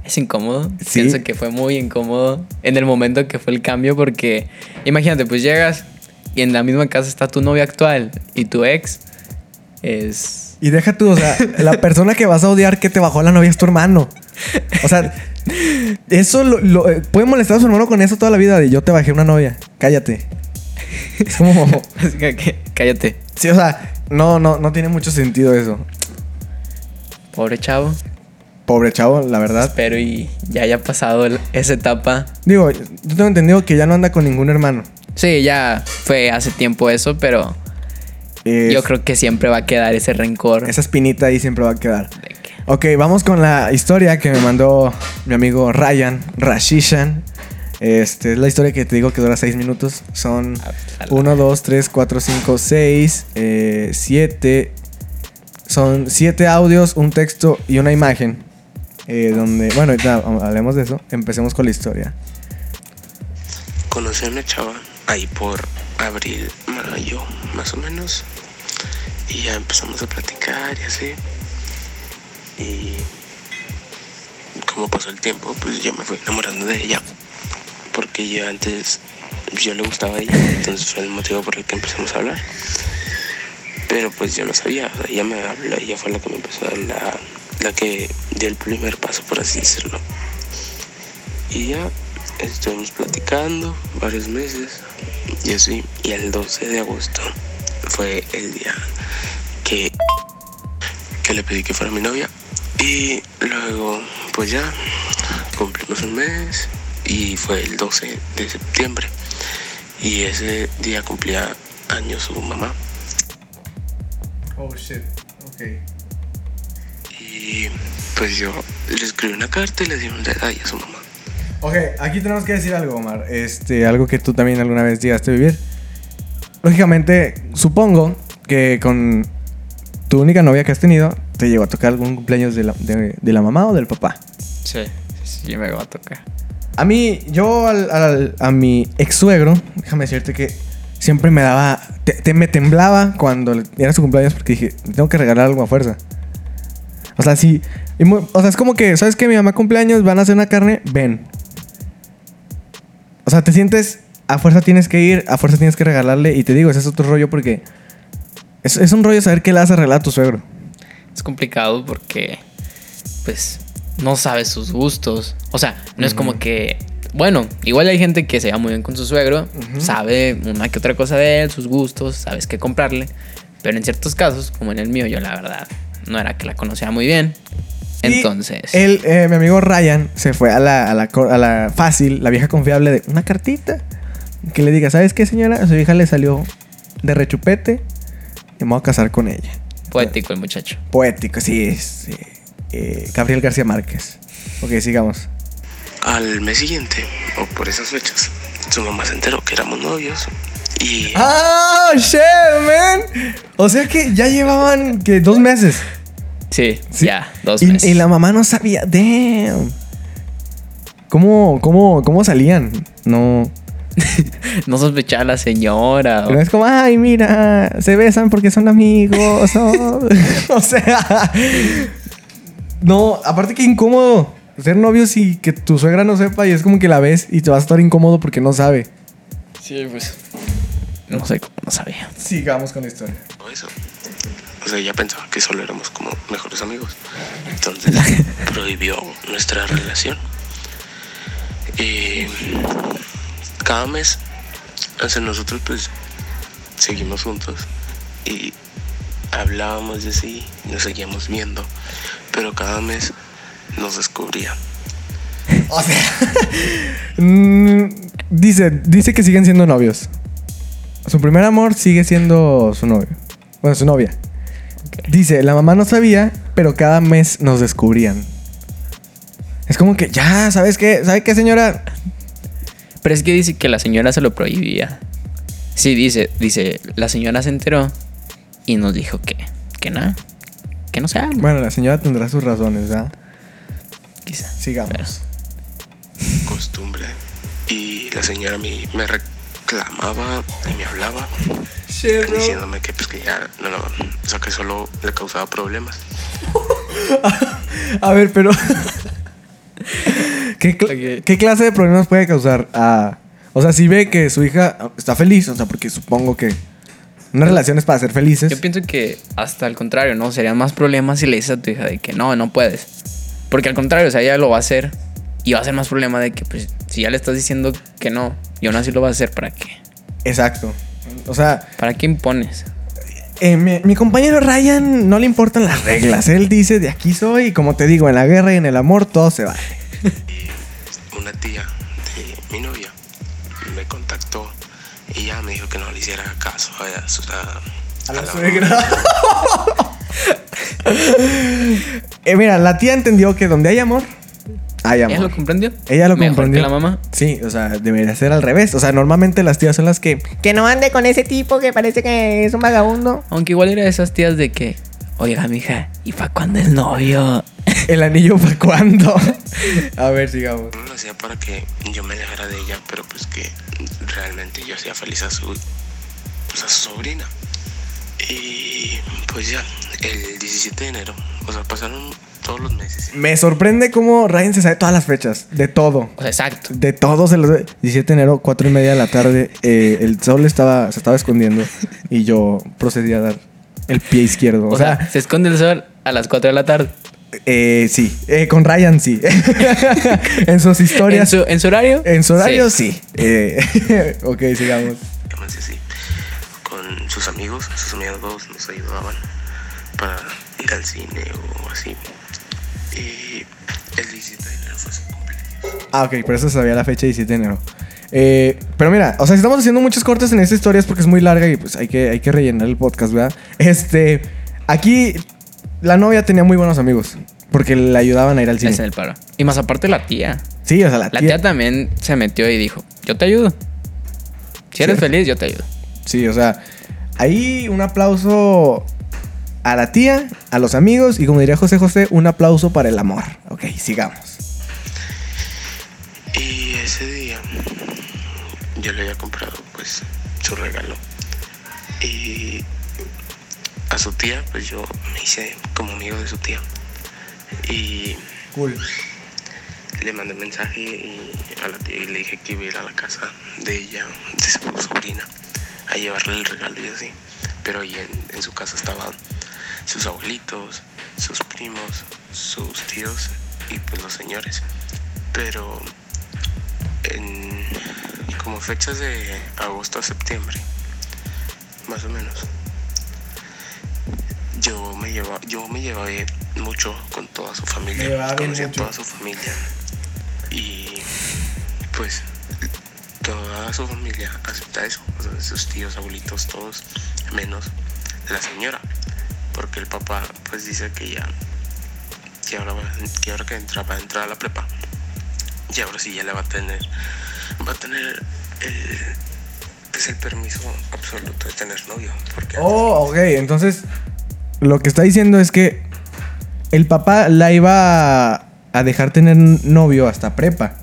Speaker 3: Es incómodo.
Speaker 2: Sí.
Speaker 3: Pienso que fue muy incómodo en el momento que fue el cambio porque imagínate, pues llegas y en la misma casa está tu novia actual y tu ex es...
Speaker 2: Y deja tú, o sea, la persona que vas a odiar que te bajó la novia es tu hermano. O sea, eso lo, lo- eh, puede molestar a su hermano con eso toda la vida de yo te bajé una novia. Cállate. Es como.
Speaker 3: Cállate.
Speaker 2: Sí, o sea, no, no, no tiene mucho sentido eso.
Speaker 3: Pobre chavo.
Speaker 2: Pobre chavo, la verdad.
Speaker 3: Pero y ya haya pasado esa etapa.
Speaker 2: Digo, yo tengo entendido que ya no anda con ningún hermano.
Speaker 3: Sí, ya fue hace tiempo eso, pero
Speaker 2: Es-
Speaker 3: yo creo que siempre va a quedar ese rencor.
Speaker 2: Esa espinita ahí siempre va a quedar. Ok, vamos con la historia que me mandó mi amigo Ryan Rashishan. Este es la historia que te digo que dura 6 minutos. Son
Speaker 3: Ah,
Speaker 2: 1, 2, 3, 4, 5, 6, 7. Son 7 audios, un texto y una imagen. Eh, donde, bueno, ahorita hablemos de eso. Empecemos con la historia.
Speaker 6: Conocí a una chava ahí por abril, mayo, más o menos. Y ya empezamos a platicar y así. Y como pasó el tiempo, pues yo me fui enamorando de ella. Porque yo antes, yo le gustaba a ella, entonces fue el motivo por el que empezamos a hablar. Pero pues yo no sabía, ella me habló, ella fue la que me empezó a la, la que dio el primer paso, por así decirlo. Y ya estuvimos platicando varios meses y así. Y el 12 de agosto fue el día que, que le pedí que fuera mi novia. Y luego, pues ya cumplimos un mes y fue el 12 de septiembre. Y ese día cumplía años su mamá.
Speaker 2: Oh shit. Ok.
Speaker 6: Y pues yo le escribí una carta y le di un detalle a su mamá.
Speaker 2: Ok, aquí tenemos que decir algo, Omar. Este, algo que tú también alguna vez llegaste a vivir. Lógicamente, supongo que con tu única novia que has tenido, te llegó a tocar algún cumpleaños de la, de- de la mamá o del papá.
Speaker 3: Sí, sí, me va a tocar.
Speaker 2: A mí, yo al, al- a mi ex suegro, déjame decirte que siempre me daba, te, te- me temblaba cuando le- era su cumpleaños porque dije, "Le tengo que regalar algo a fuerza. O sea, sí, y mu- o sea, es como que, ¿sabes que Mi mamá cumpleaños, van a hacer una carne, ven. O sea, te sientes, a fuerza tienes que ir, a fuerza tienes que regalarle, y te digo, ese es otro rollo porque es, es un rollo saber qué le vas a regalar a tu suegro.
Speaker 3: Es complicado porque, pues, no sabes sus gustos. O sea, no es como que. Bueno, igual hay gente que se va muy bien con su suegro, sabe una que otra cosa de él, sus gustos, sabes qué comprarle. Pero en ciertos casos, como en el mío, yo la verdad no era que la conocía muy bien.
Speaker 2: Y
Speaker 3: Entonces,
Speaker 2: él, eh, mi amigo Ryan se fue a la, a, la, cor- a la fácil, la vieja confiable de una cartita. Que le diga, ¿sabes qué, señora? A su hija le salió de rechupete y me voy a casar con ella.
Speaker 3: poético el muchacho.
Speaker 2: Poético, sí, sí. eh, Gabriel García Márquez. Ok, sigamos.
Speaker 6: Al mes siguiente, o por esas fechas, su mamá se enteró que éramos novios. Y
Speaker 2: ¡Ah, shit, man! O sea que ya llevaban que dos meses.
Speaker 3: Sí,
Speaker 2: Sí.
Speaker 3: ya, dos
Speaker 2: y,
Speaker 3: meses.
Speaker 2: y la mamá no sabía. Damn. ¿Cómo, cómo, cómo salían? No.
Speaker 3: No sospechaba la señora. o-
Speaker 2: No es como, ay, mira, se besan porque son amigos. oh". o sea. No, aparte que incómodo ser novios y que tu suegra no sepa y es como que la ves y te vas a estar incómodo porque no sabe.
Speaker 3: Sí, pues. No sé cómo no sabía.
Speaker 2: Sigamos con la historia.
Speaker 6: eso. O sea, ella pensaba que solo éramos como mejores amigos. Entonces prohibió nuestra relación. Y cada mes, o sea, nosotros pues seguimos juntos y hablábamos de sí, nos seguíamos viendo, pero cada mes nos descubría.
Speaker 2: O sea, mm, dice, dice que siguen siendo novios. Su primer amor sigue siendo su novio. Bueno, su novia. Dice, la mamá no sabía, pero cada mes nos descubrían. Es como que, ya, ¿sabes qué? ¿Sabe qué, señora?
Speaker 3: Pero es que dice que la señora se lo prohibía. Sí, dice, dice, la señora se enteró y nos dijo que, que nada, que no se habla.
Speaker 2: Bueno, la señora tendrá sus razones, ¿verdad?
Speaker 3: Quizá.
Speaker 2: Sigamos.
Speaker 6: costumbre y la señora me, me reclamaba y me hablaba diciéndome que pues que ya no, no, o sea que solo le causaba problemas
Speaker 2: A ver, pero. ¿Qué, cl- qué clase de problemas puede causar a.? O sea, si ve que su hija está feliz, o sea, porque supongo que una relación es para ser felices.
Speaker 3: Yo pienso que hasta al contrario, ¿no? Serían más problemas si le dices a tu hija de que no, no puedes. Porque al contrario, o sea, ella lo va a hacer y va a ser más problema de que, pues, si ya le estás diciendo que no y aún así lo va a hacer, ¿para qué?
Speaker 2: Exacto. O sea,
Speaker 3: ¿Para qué impones?
Speaker 2: eh, mi, mi compañero Ryan no le importan las reglas. Él dice, de aquí soy, y como te digo, en la guerra y en el amor todo se vale.
Speaker 6: una tía de mi novia me contactó y ya me dijo que no le hiciera caso a, ella,
Speaker 2: a la- suegra. Eh, mira, la tía entendió que donde hay amor, amor.
Speaker 3: ¿Ella lo comprendió?
Speaker 2: Ella lo
Speaker 3: Mejor
Speaker 2: comprendió.
Speaker 3: que la mamá.
Speaker 2: Sí, o sea, debería ser al revés. O sea, normalmente las tías son las que.
Speaker 7: Que no ande con ese tipo que parece que es un vagabundo.
Speaker 3: Aunque igual era de esas tías de que, oiga, mija, ¿y para cuándo el novio?
Speaker 2: ¿El anillo para cuándo? A ver, sigamos.
Speaker 6: No lo hacía para que yo me alejara de ella, pero pues que realmente yo hacía feliz a su, pues a su sobrina. Y pues ya, el 17 de enero, o sea, pasaron todos los meses.
Speaker 2: Me sorprende cómo Ryan se sabe todas las fechas. De todo.
Speaker 3: O sea, exacto.
Speaker 2: De todo se los 17 de enero, 4 y media de la tarde. eh, el sol estaba, se estaba escondiendo. Y yo procedí a dar el pie izquierdo.
Speaker 3: O, sea, se esconde el sol a las 4 de la tarde.
Speaker 2: Eh, sí, Eh, con Ryan sí. en sus
Speaker 3: ¿En
Speaker 2: historias.
Speaker 3: su, en su horario?
Speaker 2: En su horario sí. Eh, ok, sigamos.
Speaker 6: Con sus amigos, sus amigos nos ayudaban para ir al cine o así. Y el 17 de enero fue su cumpleaños.
Speaker 2: Ah, ok, por eso sabía la fecha 17 de enero. Eh, pero mira, o sea, si estamos haciendo muchos cortes en esta historia es porque es muy larga y pues hay que, hay que rellenar el podcast, ¿verdad? Este, aquí la novia tenía muy buenos amigos porque le ayudaban a ir al
Speaker 3: Ese es
Speaker 2: cine.
Speaker 3: el paro. Y más aparte la tía.
Speaker 2: Sí, o sea, la
Speaker 3: La
Speaker 2: tía.
Speaker 3: tía también se metió y dijo, yo te ayudo. Si eres
Speaker 2: Sí.
Speaker 3: feliz, yo te ayudo.
Speaker 2: Sí, o sea, ahí un aplauso a la tía, a los amigos y como diría José José, un aplauso para el amor. Ok, sigamos.
Speaker 6: Y ese día yo le había comprado pues su regalo. Y a su tía pues yo me hice como amigo de su tía. Y
Speaker 2: Cool.
Speaker 6: le mandé mensaje y a la tía y le dije que iba a ir a la casa de ella, de su sobrina, a llevarle el regalo y así. Pero ahí en, en su casa estaban sus abuelitos, sus primos, sus tíos y pues los señores. Pero en como fechas de agosto a septiembre, más o menos, yo me llevaba, yo me llevaba mucho con toda su familia, conocía a toda su familia. Y pues toda su familia acepta eso, o sea, sus tíos, abuelitos, todos, menos la señora, porque el papá pues dice que ya que ahora, va, que ahora que entra, va a entrar a la prepa. Y ahora sí ya le va a tener, va a tener el, pues el permiso absoluto de tener novio. Porque
Speaker 2: Oh, ok. Entonces, lo que está diciendo es que el papá la iba a, a dejar tener novio hasta prepa.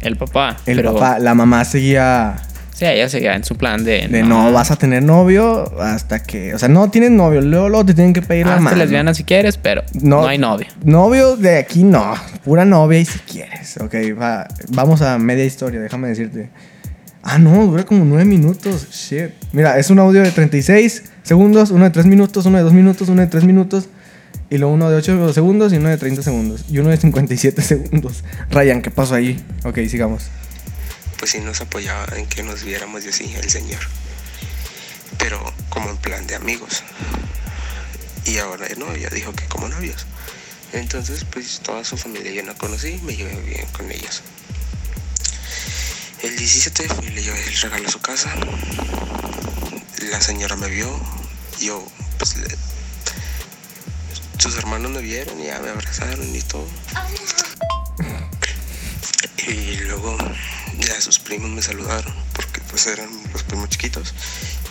Speaker 3: El papá.
Speaker 2: El
Speaker 3: pero,
Speaker 2: papá, la mamá seguía
Speaker 3: Sí, ella seguía en su plan de.
Speaker 2: de no. vas a tener novio hasta que, o sea, no tienes novio, luego, luego te tienen que pedir la mano.
Speaker 3: lesbiana si quieres, pero no, hay novio.
Speaker 2: Novio de aquí no, pura novia y si quieres. Ok, va, vamos a media historia, déjame decirte. Ah, no, dura como nueve minutos. Shit. Mira, es un audio de 36 segundos, uno de 3 minutos, uno de 2 minutos, uno de 3 minutos. Y luego uno de 8 segundos y uno de 30 segundos. Y uno de 57 segundos. Ryan, ¿qué pasó ahí? Ok, sigamos.
Speaker 6: Pues sí nos apoyaba en que nos viéramos y así el señor. Pero como en plan de amigos. Y ahora no, ya dijo que como novios. Entonces, pues toda su familia yo no conocí, me llevé bien con ellos. El 17 fui, le llevé el regalo a su casa. La señora me vio, yo pues sus hermanos me vieron y ya me abrazaron y todo. Y luego ya sus primos me saludaron, porque pues eran los primos chiquitos,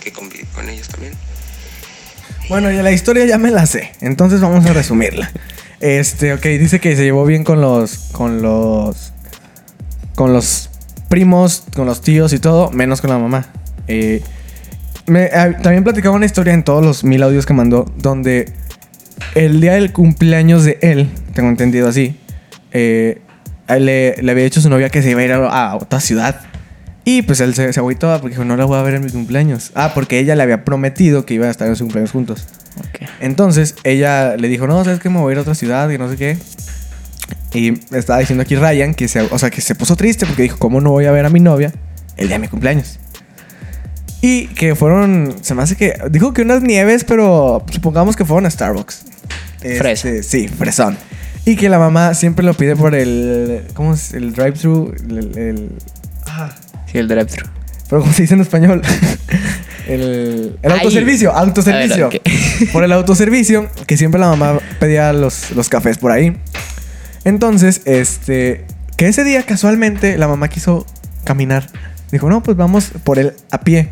Speaker 6: que conviví con ellos también.
Speaker 2: Bueno, ya la historia ya me la sé. Entonces vamos a resumirla. Este, ok, dice que se llevó bien con los. con los. con los primos, con los tíos y todo, menos con la mamá. Eh, ah, también platicaba una historia en todos los mil audios que mandó, donde el día del cumpleaños de él, tengo entendido así, eh, le, le había dicho a su novia que se iba a ir a, a otra ciudad. Y pues él se, se agüitó porque dijo, no la voy a ver en mi cumpleaños. Ah, porque ella le había prometido que iban a estar en su cumpleaños juntos.
Speaker 3: Ok.
Speaker 2: Entonces ella le dijo, no, sabes que me voy a ir a otra ciudad y no sé qué. Y estaba diciendo aquí Ryan que se, o sea, que se puso triste porque dijo, ¿cómo no voy a ver a mi novia el día de mi cumpleaños? Y que fueron, se me hace que, dijo que unas nieves, pero supongamos que fueron a Starbucks.
Speaker 3: Fresa.
Speaker 2: Este, sí, fresón. Y que la mamá siempre lo pide por el, ¿cómo es? El drive-thru, el, el- ah,
Speaker 3: Sí, el drive-thru.
Speaker 2: pero ¿cómo se dice en español? el, el autoservicio, autoservicio.
Speaker 3: Ver.
Speaker 2: Por el autoservicio, que siempre la mamá pedía los, los cafés por ahí. Entonces, este, que ese día casualmente la mamá quiso caminar. Dijo, no, pues vamos por él a pie.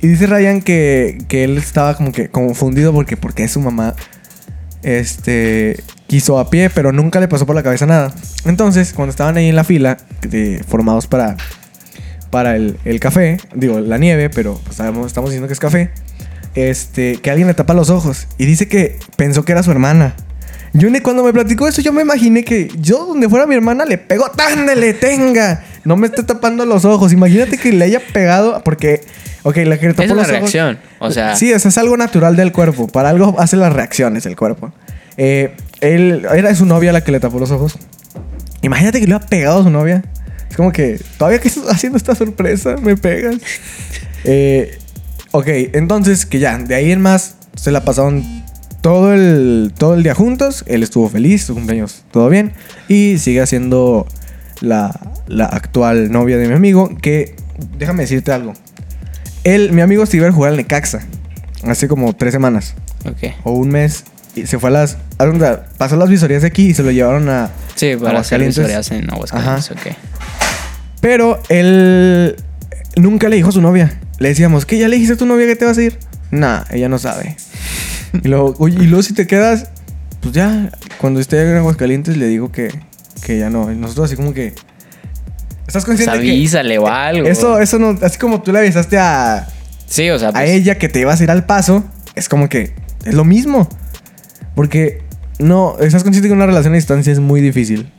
Speaker 2: Y dice Ryan que, que él estaba como que confundido porque, porque su mamá este, quiso a pie, pero nunca le pasó por la cabeza nada. Entonces, cuando estaban ahí en la fila, de- formados para, para el, el café, digo, la nieve, pero estamos, diciendo que es café, este, que alguien le tapa los ojos y dice que pensó que era su hermana. Yo cuando me platicó eso, yo me imaginé que yo, donde fuera mi hermana, le pegó, ¡tándele, tenga! No me esté tapando los ojos. Imagínate que le haya pegado, porque, ok, la
Speaker 3: Es una
Speaker 2: los ojos-
Speaker 3: reacción. O sea,
Speaker 2: Sí, eso es algo natural del cuerpo. Para algo hace las reacciones el cuerpo. Eh, él, era su novia la que le tapó los ojos. Imagínate que le ha pegado a su novia. Es como que, ¿todavía que estás haciendo esta sorpresa? ¿Me pegas? Eh, ok, entonces que ya, de ahí en más se la pasaron todo el, todo el día juntos. Él estuvo feliz, su cumpleaños, todo bien. Y sigue siendo la, la actual novia de mi amigo. Que, déjame decirte algo. Él, mi amigo se iba a jugar al Necaxa. Hace como tres semanas
Speaker 3: ok.
Speaker 2: o un mes. Y se fue a las. pasó las visorías de aquí y se lo llevaron a.
Speaker 3: Sí, para hacer visorías en Aguascalientes, ok.
Speaker 2: Pero él nunca le dijo a su novia. Le decíamos, ¿qué? ¿Ya le dijiste a tu novia que te vas a ir? Nah, ella no sabe. y, luego, oye, y luego si te quedas, pues ya, cuando esté en Aguascalientes le digo que, que ya no. Y nosotros así como que. ¿Estás
Speaker 3: Pues
Speaker 2: consciente que
Speaker 3: avísale o algo.
Speaker 2: Eso, eso no. Así como tú le avisaste a,
Speaker 3: Sí, o sea,
Speaker 2: a
Speaker 3: pues,
Speaker 2: ella que te ibas a ir al paso, es como que es lo mismo. Porque no, estás consciente que una relación a distancia es muy difícil.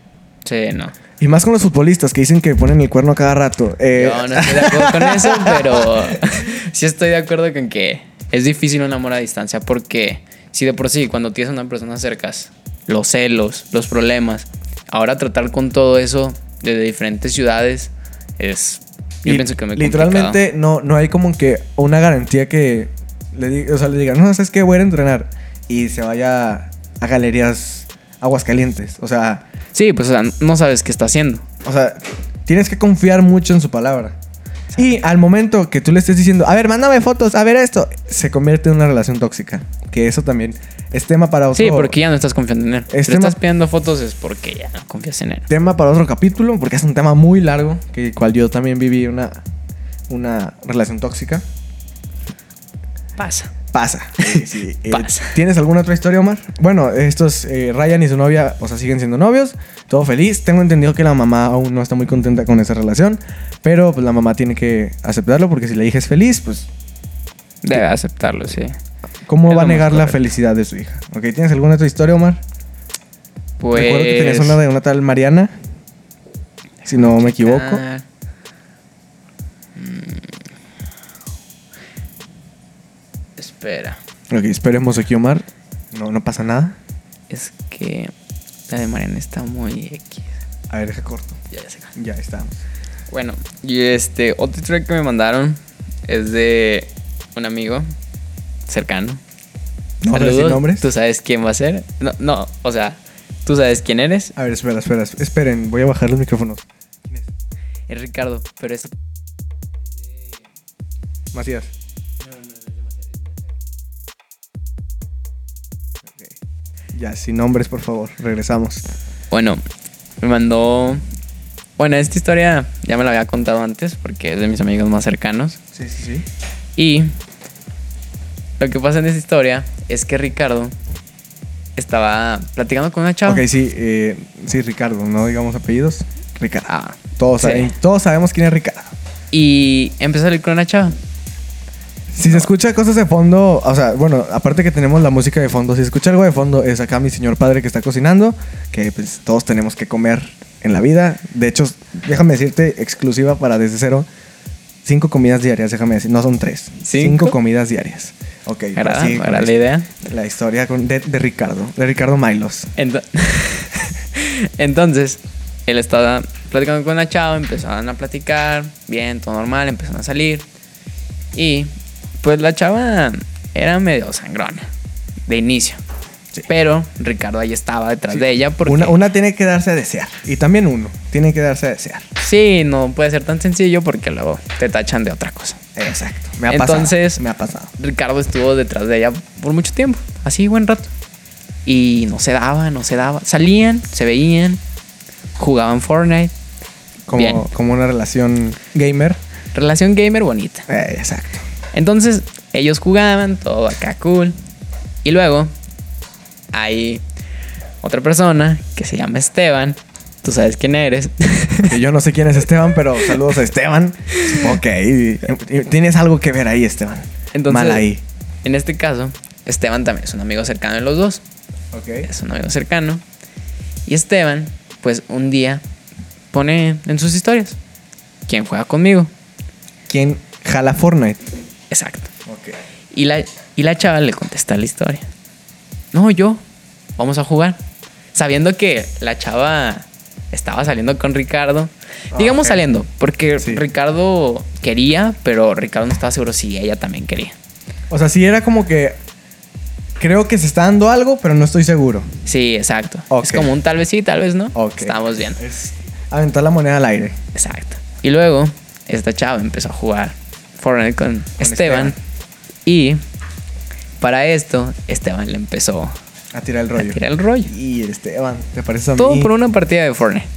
Speaker 3: Sí, no.
Speaker 2: Y más con los futbolistas que dicen que ponen el cuerno a cada rato. Eh,
Speaker 3: Yo no estoy de acuerdo con eso, pero sí estoy de acuerdo con que es difícil un amor a distancia porque si de por sí cuando tienes a una persona cercas, los celos, los problemas, ahora tratar con todo eso desde diferentes ciudades es yo
Speaker 2: y
Speaker 3: pienso que me
Speaker 2: literalmente no, no hay como que una garantía que le, diga- o sea, le digan, no, sabes que voy a ir a entrenar y se vaya a galerías aguascalientes. O sea,
Speaker 3: Sí, pues o sea, no sabes qué está haciendo.
Speaker 2: o sea, tienes que confiar mucho en su palabra. Y al momento que tú le estés diciendo, a ver, mándame fotos, a ver esto, se convierte en una relación tóxica. Que eso también es tema para otro,
Speaker 3: Sí, porque ya no estás confiando en él.
Speaker 2: Es
Speaker 3: si
Speaker 2: tema-
Speaker 3: estás pidiendo fotos es porque ya no confías en él.
Speaker 2: tema para otro capítulo, porque es un tema muy largo, que cual yo también viví una, una relación tóxica.
Speaker 3: Pasa.
Speaker 2: Pasa. Sí, sí. Eh,
Speaker 3: Pasa.
Speaker 2: ¿Tienes alguna otra historia, Omar? Bueno, estos, eh, Ryan y su novia, o sea, siguen siendo novios, todo feliz. Tengo entendido que la mamá aún no está muy contenta con esa relación, pero pues la mamá tiene que aceptarlo porque si la hija es feliz, pues,
Speaker 3: Debe aceptarlo, sí.
Speaker 2: ¿cómo
Speaker 3: Es
Speaker 2: va a negar la felicidad de su hija? ¿Ok? ¿Tienes alguna otra historia, Omar?
Speaker 3: Pues.
Speaker 2: Recuerdo que tenías una de una tal Mariana, si no me equivoco.
Speaker 3: Mm. Espera.
Speaker 2: Ok, esperemos aquí, Omar. No, no pasa nada.
Speaker 3: Es que la de Mariana está muy X.
Speaker 2: A ver, deja corto.
Speaker 3: Ya sé.
Speaker 2: Ya está.
Speaker 3: Bueno, y este otro track que me mandaron es de un amigo cercano.
Speaker 2: ¿No vas a decir nombres?
Speaker 3: ¿Tú sabes quién va a ser? No, no, o sea, tú sabes quién eres.
Speaker 2: A ver, espera, espera. Esperen, voy a bajar los micrófonos.
Speaker 3: Es Ricardo, pero es
Speaker 2: Macías. Ya, sin nombres, por favor. Regresamos.
Speaker 3: Bueno, me mandó. Bueno, esta historia ya me la había contado antes porque es de mis amigos más cercanos.
Speaker 2: Sí, sí, sí.
Speaker 3: Y lo que pasa en esta historia es que Ricardo estaba platicando con una chava.
Speaker 2: Ok, sí, eh, sí, Ricardo, no digamos apellidos. Ricardo.
Speaker 3: Ah,
Speaker 2: Todos,
Speaker 3: sí.
Speaker 2: saben- todos sabemos quién es Ricardo.
Speaker 3: Y empezó a salir con una chava.
Speaker 2: Si se escucha cosas de fondo, o sea, bueno, aparte que tenemos la música de fondo, si se escucha algo de fondo, es acá mi señor padre que está cocinando, que pues todos tenemos que comer en la vida. De hecho, déjame decirte, exclusiva para desde cero, cinco comidas diarias, déjame decir, no son tres,
Speaker 3: ¿Cinco?
Speaker 2: cinco comidas diarias. Ok,
Speaker 3: agrada
Speaker 2: la
Speaker 3: la idea.
Speaker 2: La historia con- de, de Ricardo, de Ricardo Mailos.
Speaker 3: Ento- Entonces, él estaba platicando con una chava, empezaron a platicar, bien, todo normal, empezaron a salir. Y pues la chava era medio sangrona, de inicio. Pero Ricardo ahí estaba detrás de ella porque...
Speaker 2: Una, una tiene que darse a desear, y también uno tiene que darse a desear.
Speaker 3: Sí, no puede ser tan sencillo porque luego te tachan de otra cosa.
Speaker 2: Exacto, me ha
Speaker 3: Entonces-
Speaker 2: pasado. Me ha pasado.
Speaker 3: Ricardo estuvo detrás de ella por mucho tiempo, así buen rato. Y no se daba, no se daba. Salían, se veían, jugaban Fortnite.
Speaker 2: Como,
Speaker 3: Bien.
Speaker 2: como una relación gamer.
Speaker 3: Relación gamer bonita.
Speaker 2: Eh, exacto.
Speaker 3: Entonces, ellos jugaban, todo acá cool. Y luego, hay otra persona que se llama Esteban. Tú sabes quién eres.
Speaker 2: Yo no sé quién es Esteban, pero saludos a Esteban. Ok, tienes algo que ver ahí, Esteban.
Speaker 3: Entonces,
Speaker 2: Mal ahí.
Speaker 3: En este caso, Esteban también es un amigo cercano de los dos.
Speaker 2: Ok.
Speaker 3: Es un amigo cercano. Y Esteban, pues un día pone en sus historias: ¿Quién juega conmigo?
Speaker 2: ¿Quién jala Fortnite?
Speaker 3: Exacto.
Speaker 2: Ok.
Speaker 3: Y la, y la chava le contesta la historia. No, yo. Vamos a jugar. Sabiendo que la chava estaba saliendo con Ricardo. Digamos
Speaker 2: ok.
Speaker 3: saliendo, porque
Speaker 2: Sí.
Speaker 3: Ricardo quería, pero Ricardo no estaba seguro si ella también quería.
Speaker 2: O sea, sí era como que. Creo que se está dando algo, pero no estoy seguro.
Speaker 3: Sí, exacto.
Speaker 2: Ok.
Speaker 3: Es como un tal vez sí, tal vez no.
Speaker 2: Ok.
Speaker 3: Estábamos bien.
Speaker 2: Es aventar la moneda al aire.
Speaker 3: Exacto. Y luego, esta chava empezó a jugar Fortnite con, Esteban,
Speaker 2: Esteban.
Speaker 3: Y para esto, Esteban le empezó
Speaker 2: A tirar el
Speaker 3: a
Speaker 2: rollo.
Speaker 3: tirar el rollo.
Speaker 2: Y Esteban, ¿te parece a
Speaker 3: Todo
Speaker 2: mí?
Speaker 3: por una partida de Fortnite.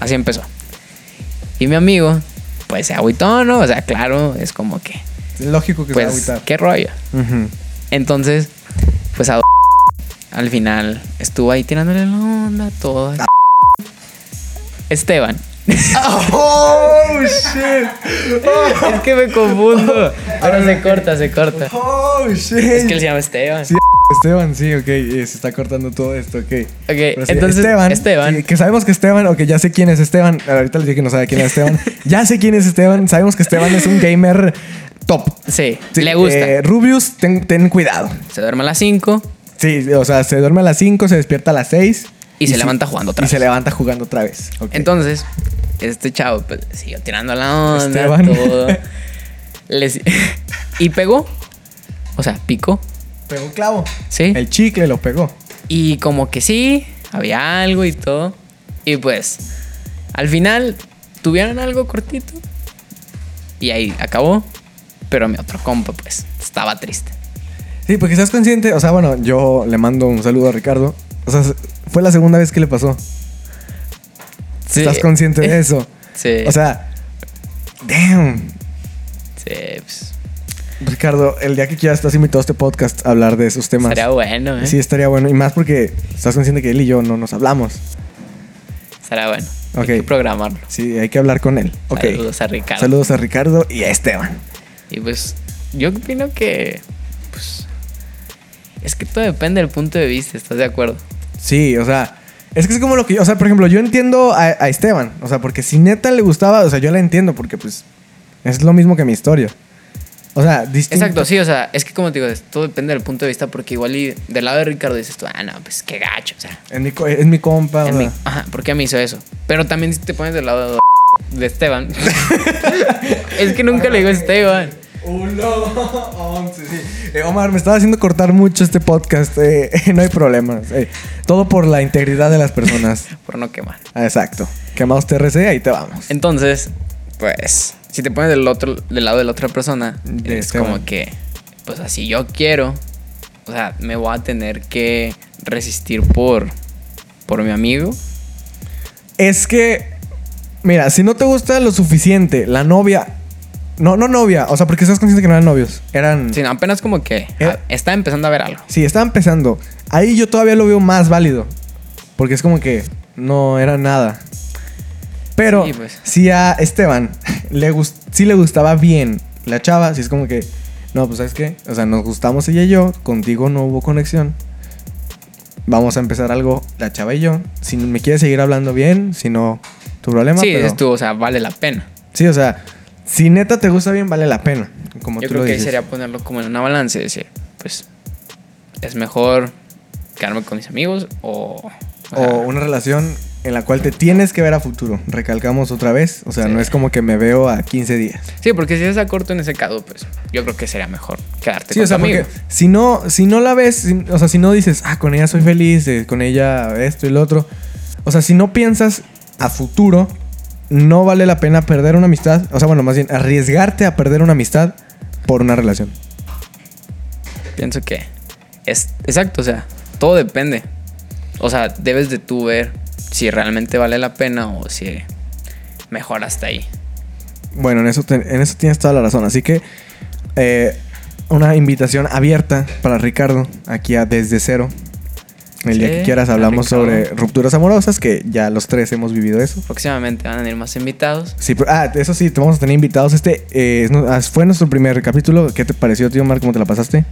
Speaker 3: Así empezó. Y mi amigo, pues se agüitó, ¿no? O sea, claro, es como que,
Speaker 2: Lógico que se a
Speaker 3: pues,
Speaker 2: agüitar.
Speaker 3: qué rollo. Entonces, pues a al final estuvo ahí tirándole la onda, todo.
Speaker 2: Ah.
Speaker 3: Esteban.
Speaker 2: ¡Oh, shit!
Speaker 3: es que me confundo. Pero se corta, se corta.
Speaker 2: ¡Oh, shit!
Speaker 3: Es que él se llama Esteban.
Speaker 2: Sí, Esteban, sí, ok. eh, Se está cortando todo esto, ok. Sí,
Speaker 3: entonces, Esteban-
Speaker 2: sí, que sabemos que Esteban, ok, ya sé quién es Esteban. Ahorita les dije que no sabe quién es Esteban. ya sé quién es Esteban. Sabemos que Esteban es un gamer top.
Speaker 3: Sí,
Speaker 2: Sí,
Speaker 3: le gusta.
Speaker 2: eh, Rubius, ten, ten cuidado.
Speaker 3: Se duerme a las 5
Speaker 2: Sí, o sea, se duerme a las 5, se despierta a las 6.
Speaker 3: y, se levanta jugando otra
Speaker 2: Y
Speaker 3: vez.
Speaker 2: se levanta jugando otra vez. ok.
Speaker 3: Entonces, este chavo pues, siguió tirando la onda,
Speaker 2: Esteban.
Speaker 3: todo. Y pegó. O sea, picó.
Speaker 2: Pegó clavo.
Speaker 3: Sí.
Speaker 2: El chicle lo pegó.
Speaker 3: Y como que sí, había algo y todo. Y pues, al final, tuvieron algo cortito. Y ahí acabó. Pero mi otro compa, pues, estaba triste.
Speaker 2: Sí, porque estás consciente, o sea, bueno, yo le mando un saludo a Ricardo. O sea, fue la segunda vez que le pasó.
Speaker 3: Sí.
Speaker 2: ¿Estás consciente de eso?
Speaker 3: Sí.
Speaker 2: O sea, damn.
Speaker 3: sí, pues,
Speaker 2: Ricardo, el día que quieras estás invitado a este podcast a hablar de esos temas.
Speaker 3: estaría bueno, ¿eh?
Speaker 2: Sí, estaría bueno. Y más porque estás consciente que él y yo no nos hablamos.
Speaker 3: Estaría bueno.
Speaker 2: Ok.
Speaker 3: Hay que programarlo.
Speaker 2: Sí, hay que hablar con él. Ok.
Speaker 3: Saludos a Ricardo.
Speaker 2: Saludos a Ricardo y a Esteban.
Speaker 3: Y pues, yo opino que. Pues. Es que todo depende del punto de vista, ¿estás de acuerdo?
Speaker 2: Sí, o sea, es que es como lo que yo, o sea, por ejemplo, yo entiendo a, a Esteban, o sea, porque si neta le gustaba, o sea, yo la entiendo porque pues es lo mismo que mi historia. O sea, distinto.
Speaker 3: Exacto, sí, o sea, es que como te digo, todo depende del punto de vista, porque igual y del lado de Ricardo dices tú, ah, no, pues qué gacho, o sea.
Speaker 2: Es mi, co- es mi compa.
Speaker 3: ajá, ¿por qué me hizo eso? Pero también si te pones del lado de Esteban. es que nunca le digo Esteban.
Speaker 2: Uno, once, sí. Eh, Omar, me estaba haciendo cortar mucho este podcast. eh, no hay problemas. eh, todo por la integridad de las personas.
Speaker 3: Por no quemar.
Speaker 2: Ah, Exacto. Quemados TRC, ahí te vamos.
Speaker 3: Entonces, pues, si te pones del otro, del lado de la otra persona,
Speaker 2: De
Speaker 3: es
Speaker 2: Esteban.
Speaker 3: como que, pues así yo quiero, o sea, me voy a tener que resistir por, por mi amigo.
Speaker 2: Es que, mira, si no te gusta lo suficiente, la novia. No, no novia, o sea, porque estás consciente que no eran novios. Eran.
Speaker 3: Sí, no, apenas como que
Speaker 2: Eh.
Speaker 3: ah, está empezando a ver algo.
Speaker 2: Sí, estaba empezando. Ahí yo todavía lo veo más válido. Porque es como que no era nada. Pero
Speaker 3: Sí, pues.
Speaker 2: si a Esteban le gust sí le gustaba bien la chava, si es como que, no, pues sabes qué, o sea, nos gustamos ella y yo, contigo no hubo conexión. Vamos a empezar algo, la chava y yo. Si me quieres seguir hablando bien, si no, tu problema.
Speaker 3: Sí,
Speaker 2: pero-
Speaker 3: dices tú, o sea, vale la pena.
Speaker 2: Sí, o sea, si neta te gusta bien, vale la pena. Como
Speaker 3: Yo
Speaker 2: tú
Speaker 3: creo
Speaker 2: lo
Speaker 3: que ahí
Speaker 2: dices.
Speaker 3: sería ponerlo como en una balanza y decir, pues, es mejor quedarme con mis amigos o... o
Speaker 2: una relación en la cual te tienes que ver a futuro. Recalcamos otra vez. O sea,
Speaker 3: Sí.
Speaker 2: no es como que me veo a 15 días.
Speaker 3: Sí, porque si es a corto en ese caso, pues yo creo que sería mejor quedarte
Speaker 2: Sí,
Speaker 3: con
Speaker 2: o sea,
Speaker 3: tu amigo.
Speaker 2: si no, si no la ves, si- o sea, si no dices, ah, con ella soy feliz, eh, con ella esto y lo otro. O sea, si no piensas a futuro, no vale la pena perder una amistad. O sea, bueno, más bien, arriesgarte a perder una amistad por una relación.
Speaker 3: Pienso que es exacto, o sea, todo depende. O sea, debes de tú ver si realmente vale la pena o si mejor hasta ahí.
Speaker 2: Bueno, en eso, te- en eso tienes toda la razón. Así que eh, una invitación abierta para Ricardo, aquí a Desde Cero. El día que quieras hablamos sobre rupturas amorosas, que ya los tres hemos vivido eso.
Speaker 3: Próximamente van a venir más invitados.
Speaker 2: Sí, pero- ah, eso sí, te vamos a tener invitados. Este eh, ah, fue nuestro primer capítulo. ¿Qué te pareció, tío Mar? ¿Cómo te la pasaste?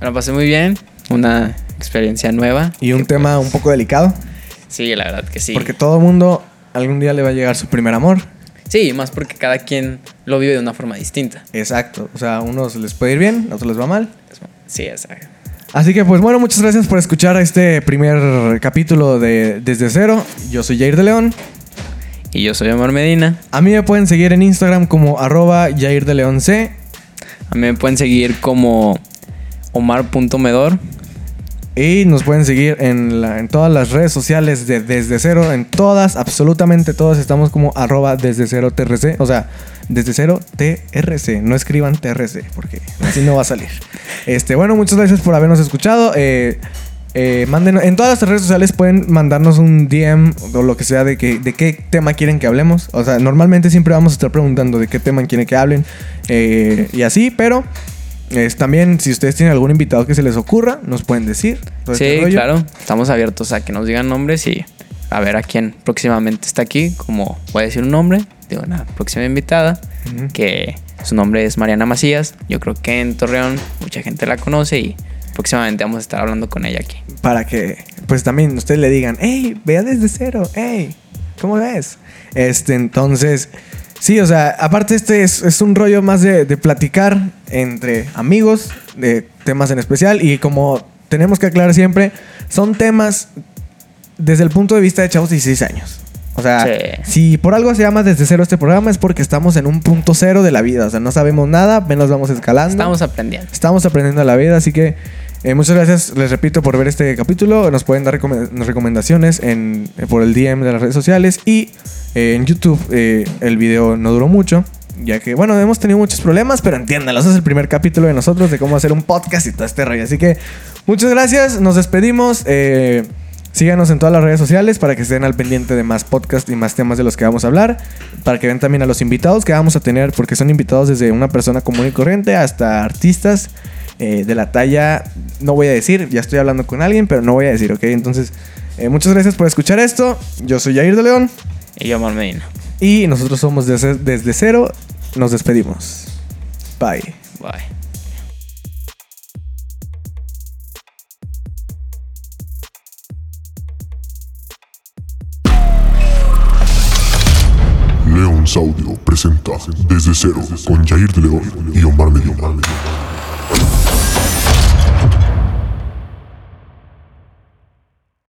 Speaker 3: Me la pasé muy bien, una experiencia nueva.
Speaker 2: Y un tema
Speaker 3: pues,
Speaker 2: un poco delicado,
Speaker 3: Sí, la verdad que sí.
Speaker 2: porque todo el mundo algún día le va a llegar su primer amor.
Speaker 3: Sí, más porque cada quien lo vive de una forma distinta.
Speaker 2: Exacto. O sea, a unos les puede ir bien, a otros les va mal.
Speaker 3: Sí, exacto.
Speaker 2: Así que pues bueno, muchas gracias por escuchar este primer capítulo de Desde Cero. Yo soy Jair de León.
Speaker 3: Y yo soy Omar Medina.
Speaker 2: A mí me pueden seguir en Instagram como arroba Jair de León C.
Speaker 3: A mí me pueden seguir como omar.medor.
Speaker 2: Y nos pueden seguir en, la- en todas las redes sociales de Desde Cero. En todas, absolutamente todas, estamos como arroba Desde Cero TRC. O sea, Desde Cero TRC. No escriban TRC porque así no va a salir. Este, bueno, muchas gracias por habernos escuchado. Eh, eh, manden- en todas las redes sociales pueden mandarnos un DM o lo que sea de, que, de qué tema quieren que hablemos. O sea, normalmente siempre vamos a estar preguntando de qué tema quieren que hablen eh, y así, pero es también si ustedes tienen algún invitado que se les ocurra, nos pueden decir. este
Speaker 3: Sí,
Speaker 2: rollo.
Speaker 3: claro. Estamos abiertos a que nos digan nombres y a ver a quién próximamente está aquí. Como voy a decir un nombre de una próxima invitada, que su nombre es Mariana Macías. Yo creo que en Torreón mucha gente la conoce y próximamente vamos a estar hablando con ella aquí.
Speaker 2: Para que, pues también ustedes le digan, hey, vea desde cero, hey, ¿cómo ves? Este, entonces, sí, o sea, aparte este es, es un rollo más de, de platicar entre amigos, de temas en especial, y como tenemos que aclarar siempre, son temas desde el punto de vista de chavos de 16 años. O sea,
Speaker 3: Sí.
Speaker 2: si por algo se llama desde cero este programa es porque estamos en un punto cero de la vida. O sea, no sabemos nada, apenas vamos escalando.
Speaker 3: Estamos aprendiendo.
Speaker 2: Estamos aprendiendo la vida, así que eh, muchas gracias, les repito, por ver este capítulo. Nos pueden dar recome- recomendaciones en, eh, por el DM de las redes sociales y eh, en YouTube. eh, el video no duró mucho, Ya que, bueno, hemos tenido muchos problemas, pero entiéndanlos, es el primer capítulo de nosotros de cómo hacer un podcast y todo este rollo. Así que, muchas gracias, nos despedimos. eh, síganos en todas las redes sociales para que estén al pendiente de más podcasts y más temas de los que vamos a hablar. Para que vean también a los invitados que vamos a tener, porque son invitados desde una persona común y corriente hasta artistas eh, de la talla, no voy a decir, ya estoy hablando con alguien, pero no voy a decir, ¿ok? Entonces, eh, muchas gracias por escuchar esto. Yo soy Jair de León
Speaker 3: Y yo, Omar Medina.
Speaker 2: y nosotros somos desde, desde cero. Nos despedimos. Bye.
Speaker 3: Bye.
Speaker 1: León Saudio presenta Desde Cero con Jair de León y Omar Medina.